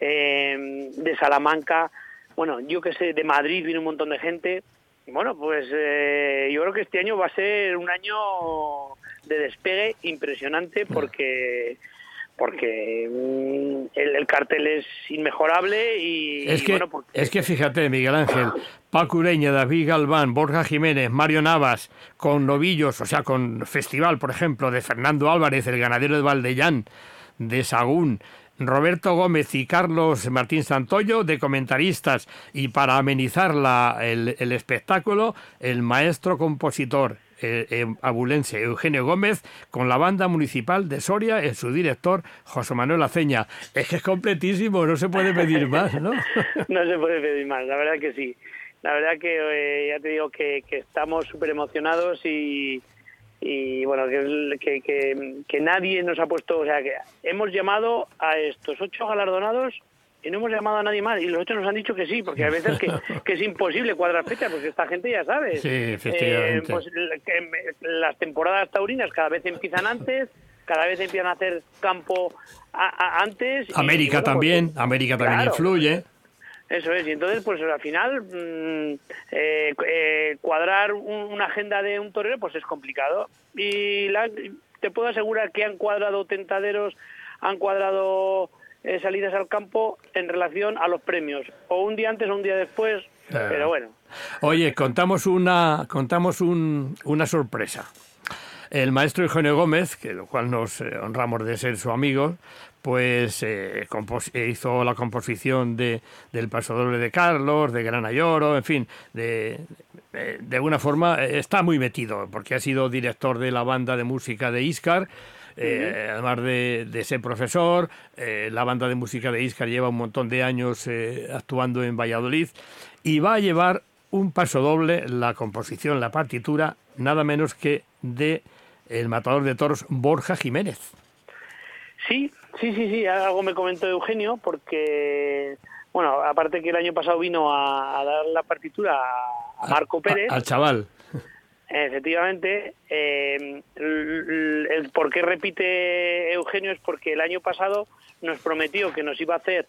eh, de Salamanca, bueno, yo que sé, de Madrid viene un montón de gente. Bueno, pues eh, yo creo que este año va a ser un año de despegue impresionante porque porque el, el cartel es inmejorable y, Es y que, bueno, porque- es que fíjate, Miguel Ángel, Paco Ureña, David Galván, Borja Jiménez, Mario Navas, con novillos, o sea, con festival, por ejemplo, de Fernando Álvarez, el ganadero de Valdellán, de Sagún, Roberto Gómez y Carlos Martín Santoyo, de comentaristas, y para amenizar la- el, el espectáculo, el maestro compositor eh, eh, abulense Eugenio Gómez, con la banda municipal de Soria, en su director José Manuel Aceña. Es que es completísimo, no se puede pedir más, ¿no? *laughs* no se puede pedir más, la verdad que sí. La verdad que eh, ya te digo que, que estamos súper emocionados y, y bueno, que, que, que, que nadie nos ha puesto, o sea, que hemos llamado a estos ocho galardonados y no hemos llamado a nadie más y los ocho nos han dicho que sí, porque a veces que, *laughs* que es imposible cuadrar fechas, porque esta gente ya sabe. Sí, Eh, efectivamente. pues l- que me- las temporadas taurinas cada vez empiezan antes, cada vez empiezan a hacer campo a- a- antes. América y bueno, pues, también, América también claro. influye. Eso es, y entonces, pues al final, mm, eh, eh, cuadrar un- una agenda de un torero, pues es complicado. Y la- te puedo asegurar que han cuadrado tentaderos, han cuadrado eh, salidas al campo en relación a los premios, o un día antes o un día después, Claro. pero bueno. Oye, contamos una, contamos un- una sorpresa. El maestro Eugenio Gómez, que lo cual nos eh, honramos de ser su amigo, pues eh, hizo la composición de, del Paso Doble de Carlos, de Gran Ayoro, en fin, de, de alguna forma está muy metido, porque ha sido director de la banda de música de Iscar, eh, además de, de ser profesor, eh, la banda de música de Iscar lleva un montón de años eh, actuando en Valladolid y va a llevar un paso doble, la composición, la partitura, nada menos que de el matador de toros Borja Jiménez. Sí, sí, sí, sí, algo me comentó Eugenio, porque, bueno, aparte que el año pasado vino a, dar la partitura a Marco Pérez. al chaval. Efectivamente, eh, el, por qué repite Eugenio es porque el año pasado nos prometió que nos iba a hacer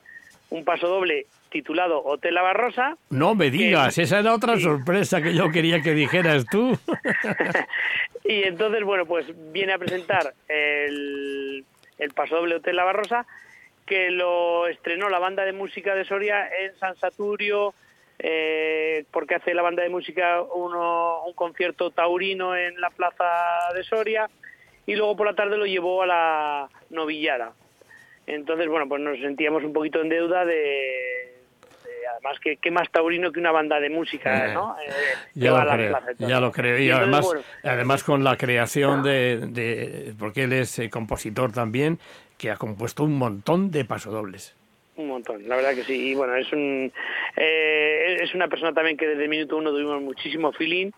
un paso doble titulado Hotel La Barrosa. No me digas, esa era otra sorpresa que yo quería que dijeras tú. *laughs* y entonces, bueno, pues viene a presentar el, el paso doble Hotel La Barrosa, que lo estrenó la banda de música de Soria en San Saturio, eh, porque hace la banda de música uno, un concierto taurino en la plaza de Soria, y luego por la tarde lo llevó a la novillada. Entonces, bueno, pues nos sentíamos un poquito en deuda de, además que qué más taurino que una banda de música, eh, ¿no? Eh, ya, lo creo, ya, lo creo, y, además, además con la creación de, porque él es eh, compositor también, que ha compuesto un montón de pasodobles. Un montón, la verdad que sí. Y bueno, es un es una persona también que desde minuto uno tuvimos muchísimo feeling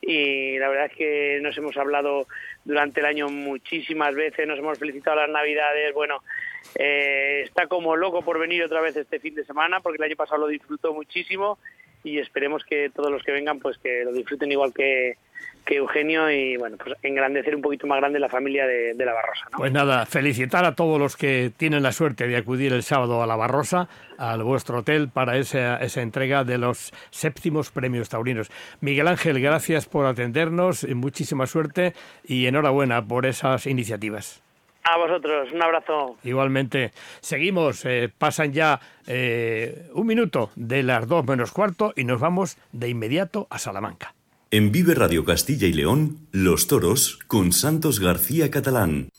y la verdad es que nos hemos hablado durante el año muchísimas veces, nos hemos felicitado las navidades, bueno, eh, está como loco por venir otra vez este fin de semana porque el año pasado lo disfrutó muchísimo y esperemos que todos los que vengan pues que lo disfruten igual que, que Eugenio y bueno pues engrandecer un poquito más grande la familia de, la Barrosa. Pues nada, felicitar a todos los que tienen la suerte de acudir el sábado a la Barrosa, al vuestro hotel para esa, esa entrega de los séptimos premios taurinos. Miguel Ángel, gracias por atendernos, muchísima suerte y enhorabuena por esas iniciativas. A vosotros, un abrazo. Igualmente. Seguimos, eh, pasan ya eh, un minuto de las dos menos cuarto y nos vamos de inmediato a Salamanca. En Vive Radio Castilla y León, Los Toros con Santos García Catalán.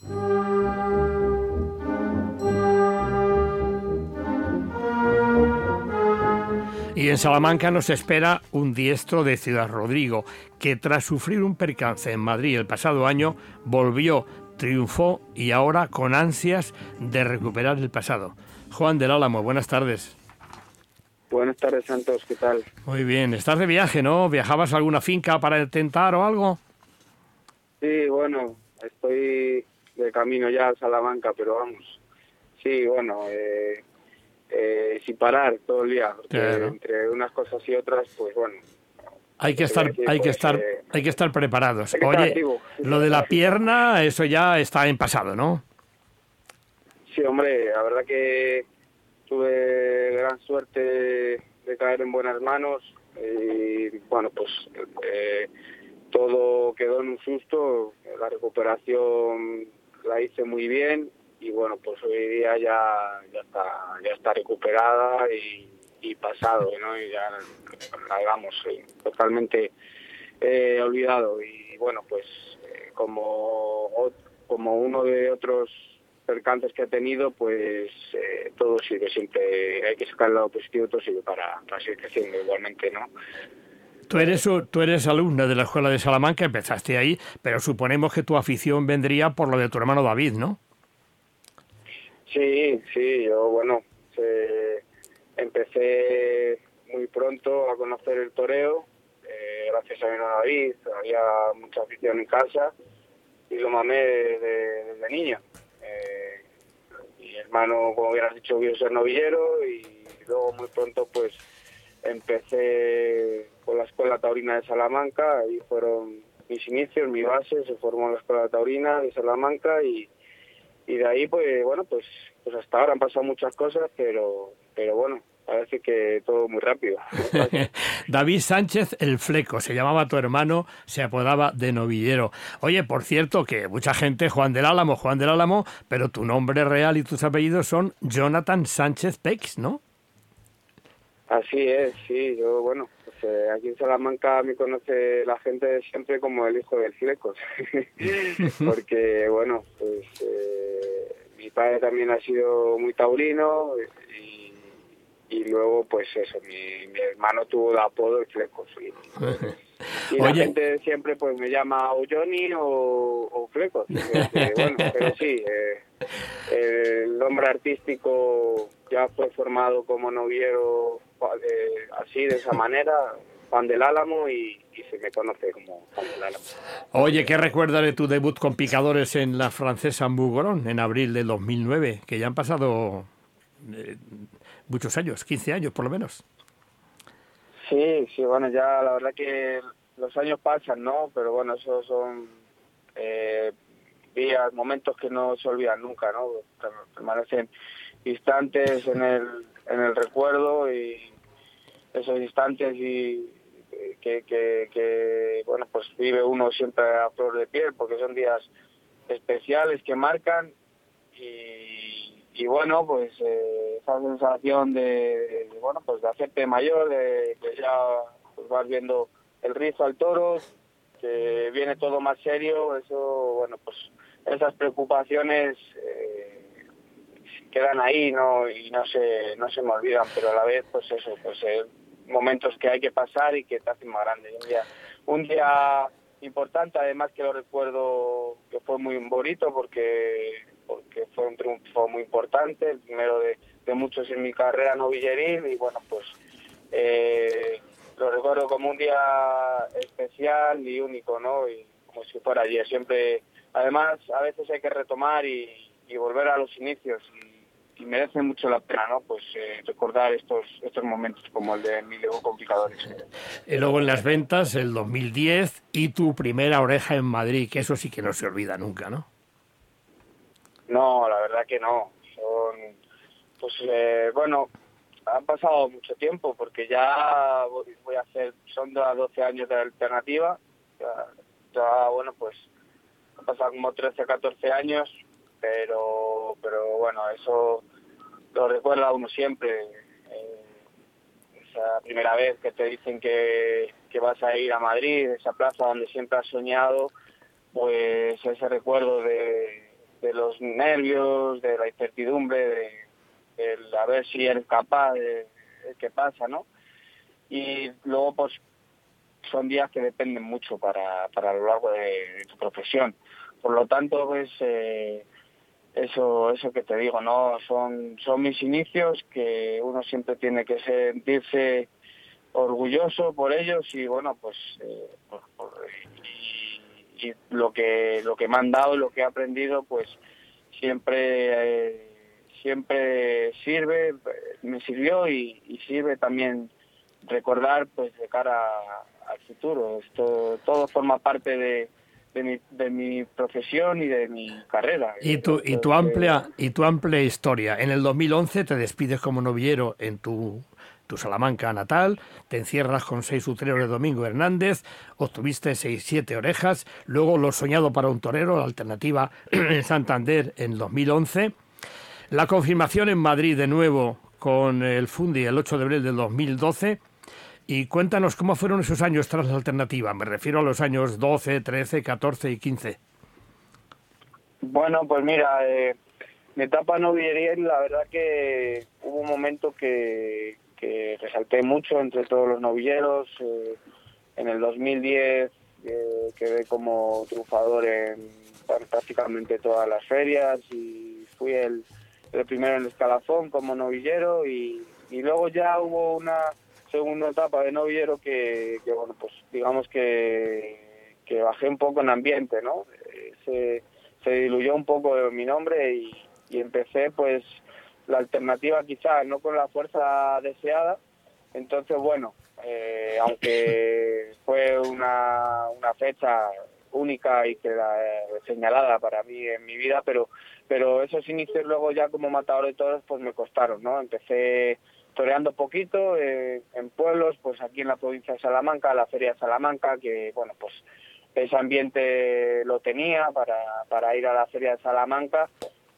Y en Salamanca nos espera un diestro de Ciudad Rodrigo, que tras sufrir un percance en Madrid el pasado año, volvió triunfó y ahora con ansias de recuperar el pasado. Juan del Álamo, buenas tardes. Buenas tardes, Santos, ¿qué tal? Muy bien, estás de viaje, ¿no? ¿Viajabas a alguna finca para tentar o algo? Sí, bueno, estoy de camino ya a Salamanca, pero vamos. Sí, bueno, eh, eh, sin parar todo el día, entre unas cosas y otras, pues bueno, hay que estar, hay que estar, eh, hay que estar preparados. Oye, lo de la pierna, eso ya está en pasado, ¿no? Sí, hombre, la verdad que tuve gran suerte de caer en buenas manos y bueno, pues eh, todo quedó en un susto. La recuperación la hice muy bien y bueno, pues hoy día ya ya está ya está recuperada y y pasado, ¿no? Y ya hagamos totalmente eh, olvidado. Y bueno, pues eh, como, como uno de otros percantes que ha tenido, pues eh, todo sirve siempre, hay que sacar el lado positivo, todo sirve para, para seguir creciendo igualmente, ¿no? Tú eres, tú eres alumna de la Escuela de Salamanca, empezaste ahí, pero suponemos que tu afición vendría por lo de tu hermano David, ¿no? Sí, sí, yo, bueno, empecé muy pronto a conocer el toreo, eh, gracias a mi hermano David, había mucha afición en casa y lo mamé desde, niño. Eh, mi hermano, como hubieras dicho, vio ser novillero y luego muy pronto pues empecé con la Escuela Taurina de Salamanca, y fueron mis inicios, mi base, se formó en la Escuela Taurina de Salamanca y, y de ahí pues bueno pues pues hasta ahora han pasado muchas cosas pero pero bueno parece que todo muy rápido. *laughs* David Sánchez el Fleco, se llamaba tu hermano, se apodaba de novillero. Oye, por cierto, que mucha gente, Juan del Álamo, Juan del Álamo, pero tu nombre real y tus apellidos son Jonathan Sánchez Pex, ¿no? Así es, sí, yo, bueno, pues, eh, aquí en Salamanca me conoce la gente siempre como el hijo del Flecos, *laughs* porque, bueno, pues eh, mi padre también ha sido muy taurino y y luego pues eso mi, mi hermano tuvo el apodo el Flecos *laughs* y, la gente siempre pues me llama o Johnny o, o Flecos *laughs* bueno pero sí eh, el nombre artístico ya fue formado como noviero eh, así de esa manera Juan del Álamo y, se me conoce como Juan del Álamo. Oye, ¿qué recuerdas de tu debut con picadores en la francesa Mbugorón en abril de 2009? Que ya han pasado eh, muchos años, 15 años por lo menos. Sí, sí, bueno, ya la verdad que los años pasan, ¿no? Pero bueno, esos son eh, días, momentos que no se olvidan nunca, ¿no? Permanecen instantes en el, en el recuerdo y esos instantes y que, que, bueno, pues vive uno siempre a flor de piel porque son días especiales que marcan y, y bueno, pues eh, esa sensación de, bueno, pues de hacerte mayor, de que ya pues vas viendo el rizo al toro, que viene todo más serio, eso, bueno, pues esas preocupaciones eh, quedan ahí no y no se no se me olvidan pero a la vez pues eso pues eh, momentos que hay que pasar y que te hacen más grande. Un día un día importante además que lo recuerdo que fue muy bonito porque porque fue un triunfo muy importante el primero de, de muchos en mi carrera novilleril y bueno pues eh, lo recuerdo como un día especial y único no y como si fuera ayer. Siempre además a veces hay que retomar y, volver a los inicios y, merece mucho la pena no pues eh, recordar estos estos momentos como el de mi con complicadores y luego en las ventas el 2010 y tu primera oreja en Madrid que eso sí que no se olvida nunca no no la verdad que no son pues eh, bueno han pasado mucho tiempo porque ya voy a hacer son 12 años de alternativa ya bueno pues han pasado como 13, 14 años, pero, pero bueno, eso lo recuerda uno siempre. Eh, esa primera vez que te dicen que, que vas a ir a Madrid, esa plaza donde siempre has soñado, pues ese recuerdo de, de los nervios, de la incertidumbre, de, a ver si eres capaz de, qué pasa, ¿no? Y luego, pues, son días que dependen mucho para, para lo largo de, tu profesión. Por lo tanto, pues eh, eso, eso que te digo, no son, son mis inicios que uno siempre tiene que sentirse orgulloso por ellos y bueno, pues eh, y, lo que lo que me han dado, lo que he aprendido, pues siempre eh, siempre sirve, me sirvió y, y sirve también recordar pues de cara al futuro. Esto todo forma parte de, de, mi, de mi profesión y de mi carrera. Y tu, y tu amplia y tu amplia historia. En el 2011 te despides como novillero en tu tu Salamanca natal, te encierras con seis utreros de Domingo Hernández, obtuviste seis, siete orejas, luego lo soñado para un torero, la alternativa *clears throat* en Santander en 2011, la confirmación en Madrid de nuevo con el Fundi el 8 de abril del 2012, y cuéntanos cómo fueron esos años tras la alternativa. Me refiero a los años 12, 13, 14 y 15. Bueno, pues mira, eh, mi etapa la verdad que hubo un momento que, que resalté mucho entre todos los novilleros. Eh, en el 2010 eh, quedé como triunfador en prácticamente todas las ferias y fui el, el primero en el escalafón como novillero y, y luego ya hubo una segunda etapa de novillero que, bueno, pues digamos que, que bajé un poco en ambiente, ¿no? Eh, se, se diluyó un poco mi nombre y, y empecé pues la alternativa quizás no con la fuerza deseada. Entonces, bueno, eh, aunque *laughs* fue una, una fecha única y queda eh, señalada para mí en mi vida, pero pero esos inicios luego ya como matador de toros pues me costaron, ¿no? Empecé toreando poquito eh, en pueblos, pues aquí en la provincia de Salamanca, la Feria de Salamanca, que bueno, pues ese ambiente lo tenía para, para ir a la Feria de Salamanca,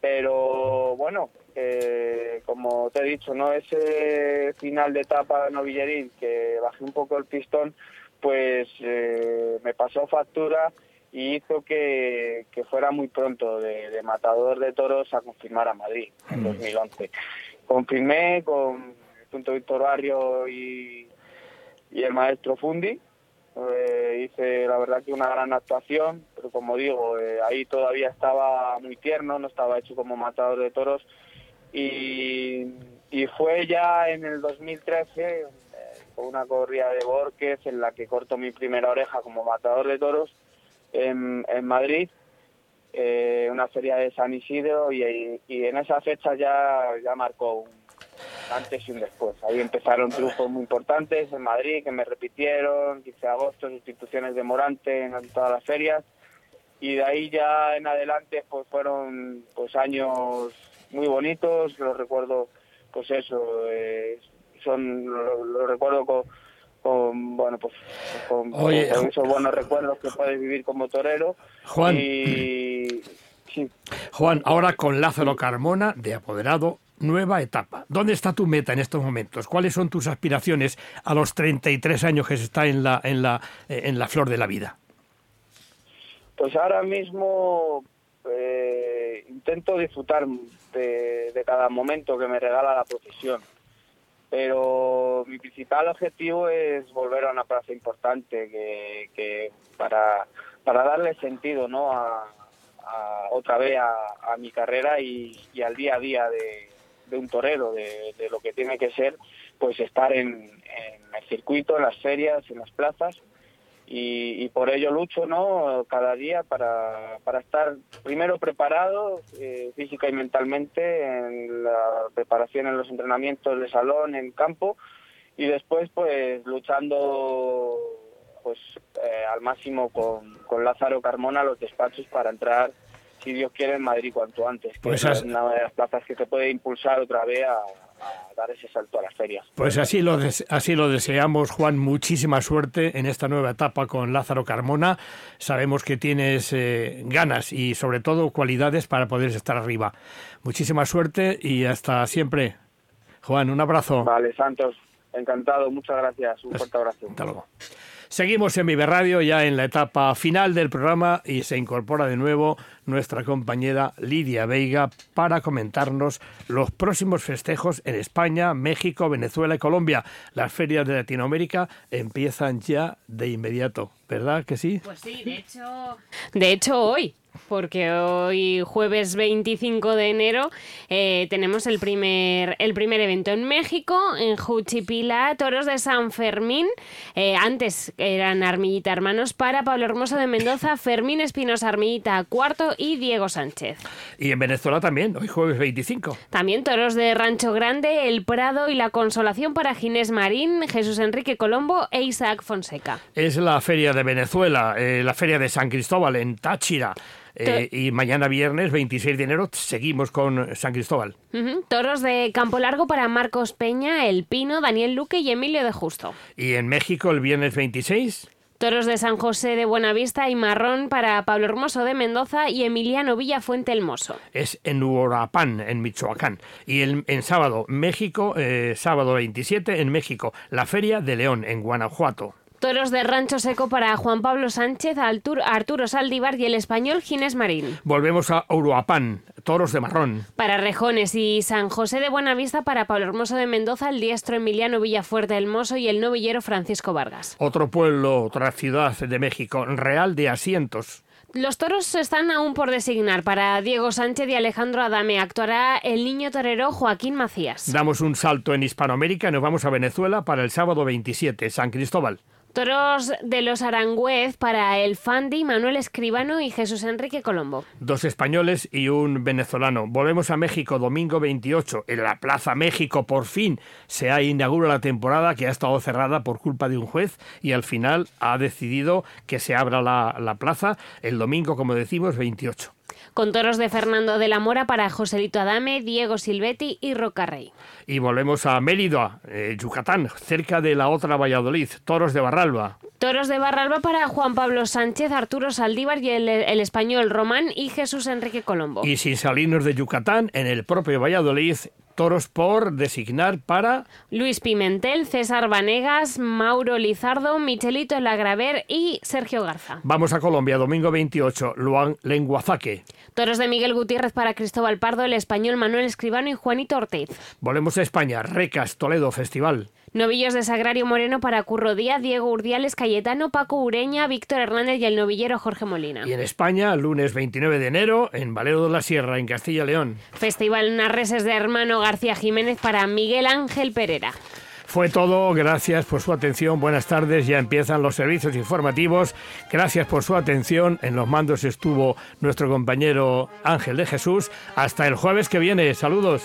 pero bueno, eh, como te he dicho, no ese final de etapa novilleril que bajé un poco el pistón, pues eh, me pasó factura y hizo que, que fuera muy pronto de, de, matador de toros a confirmar a Madrid en 2011. Mm. Confirmé con junto a Víctor Barrio y, y el maestro Fundi. Eh, hice la verdad que una gran actuación, pero como digo, eh, ahí todavía estaba muy tierno, no estaba hecho como matador de toros. Y, y fue ya en el 2013, eh, con una corrida de Borquez en la que corto mi primera oreja como matador de toros en, en Madrid, eh, una feria de San Isidro y, y en esa fecha ya, ya marcó un antes y un después. Ahí empezaron triunfos muy importantes en Madrid que me repitieron, 15 de agosto, sustituciones de Morante en todas las ferias y de ahí ya en adelante pues fueron pues años muy bonitos, los recuerdo pues eso, eh, son lo, recuerdo con, con, bueno pues con, con esos buenos recuerdos que puedes vivir como torero Juan y sí. Juan ahora con Lázaro Carmona de apoderado nueva etapa. ¿Dónde está tu meta en estos momentos? ¿Cuáles son tus aspiraciones a los 33 años que se está en la, en la, eh, en la flor de la vida? Pues ahora mismo eh, intento disfrutar de, de, cada momento que me regala la profesión. Pero mi principal objetivo es volver a una plaza importante que, que para, para darle sentido ¿no? a, otra vez a, a mi carrera y, y, al día a día de, de un torero, de, de, lo que tiene que ser, pues estar en, el circuito, en las ferias, en las plazas. Y, y, por ello lucho no cada día para, para estar primero preparado eh, física y mentalmente en la preparación en los entrenamientos de salón en campo y después pues luchando pues eh, al máximo con, con Lázaro Carmona los despachos para entrar si Dios quiere, en Madrid cuanto antes. Que Pues es una de las plazas que te puede impulsar otra vez a, a dar ese salto a las ferias. Pues así lo, des- así lo deseamos, Juan. Muchísima suerte en esta nueva etapa con Lázaro Carmona. Sabemos que tienes eh, ganas y sobre todo cualidades para poder estar arriba. Muchísima suerte y hasta siempre. Juan, un abrazo. Vale, Santos, encantado, muchas gracias, un fuerte abrazo. Hasta luego. Seguimos en Vive Radio ya en la etapa final del programa y se incorpora de nuevo nuestra compañera Lidia Veiga para comentarnos los próximos festejos en España, México, Venezuela y Colombia. Las ferias de Latinoamérica empiezan ya de inmediato, ¿verdad que sí? Pues sí, de hecho... De hecho, hoy, porque hoy jueves 25 de enero eh, tenemos el primer, el primer evento en México, en Juchipila, Toros de San Fermín. Eh, antes eran Armillita Hermanos para Pablo Hermoso de Mendoza, Fermín Espinosa Armillita cuarto y Diego Sánchez. Y en Venezuela también, hoy jueves 25. También toros de Rancho Grande, El Prado y La Consolación para Ginés Marín, Jesús Enrique Colombo e Isaac Fonseca. Es la feria de Venezuela, eh, la feria de San Cristóbal en Táchira. Eh, y mañana viernes 26 de enero seguimos con San Cristóbal. Ujú. Toros de Campo Largo para Marcos Peña, El Pino, Daniel Luque y Emilio de Justo. Y en México el viernes 26 Toros de San José de Buenavista y Marrón para Pablo Hermoso de Mendoza y Emiliano Villafuente el Mozo. es en Uruapan, en Michoacán. Y el, en sábado, México, eh, sábado 27 en México, la Feria de León, en Guanajuato. Toros de Rancho Seco para Juan Pablo Sánchez, Arturo Saldívar y el español Ginés Marín. Volvemos a Uruapan, toros de marrón. Para Rejones y San José de Buenavista para Pablo Hermoso de Mendoza, el diestro Emiliano Villafuerte el Mozo y el novillero Francisco Vargas. Otro pueblo, otra ciudad de México, Real de Asientos. Los toros están aún por designar. Para Diego Sánchez y Alejandro Adame actuará el niño torero Joaquín Macías. Damos un salto en Hispanoamérica y nos vamos a Venezuela para el sábado 27, San Cristóbal. Toros de los Arangüez para el Fandi, Manuel Escribano y Jesús Enrique Colombo. Dos españoles y un venezolano. Volvemos a México domingo 28. En la Plaza México por fin se ha inaugura la temporada que ha estado cerrada por culpa de un juez y al final ha decidido que se abra la, la plaza el domingo, como decimos, 28. Con toros de Fernando de la Mora para Joselito Adame, Diego Silvetti y Rocarrey. Y volvemos a Mérida, eh, Yucatán, cerca de la otra Valladolid. Toros de Barralba. Toros de Barralba para Juan Pablo Sánchez, Arturo Saldívar y el, el español Román y Jesús Enrique Colombo. Y sin salirnos de Yucatán, en el propio Valladolid, toros por designar para Luis Pimentel, César Vanegas, Mauro Lizardo, Michelito Lagraver y Sergio Garza. Vamos a Colombia, domingo 28, Luan Lenguazaque. Toros de Miguel Gutiérrez para Cristóbal Pardo, el español Manuel Escribano y Juanito Ortiz. Volvemos a España, Recas, Toledo, Festival. Novillos de Sagrario Moreno para Curro Díaz, Diego Urdiales, Cayetano, Paco Ureña, Víctor Hernández y el novillero Jorge Molina. Y en España, lunes 29 de enero, en Valero de la Sierra, en Castilla y León. Festival Narreses de Hermano García Jiménez para Miguel Ángel Pereira. Fue todo, gracias por su atención, buenas tardes, ya empiezan los servicios informativos, gracias por su atención, en los mandos estuvo nuestro compañero Ángel de Jesús, hasta el jueves que viene, saludos.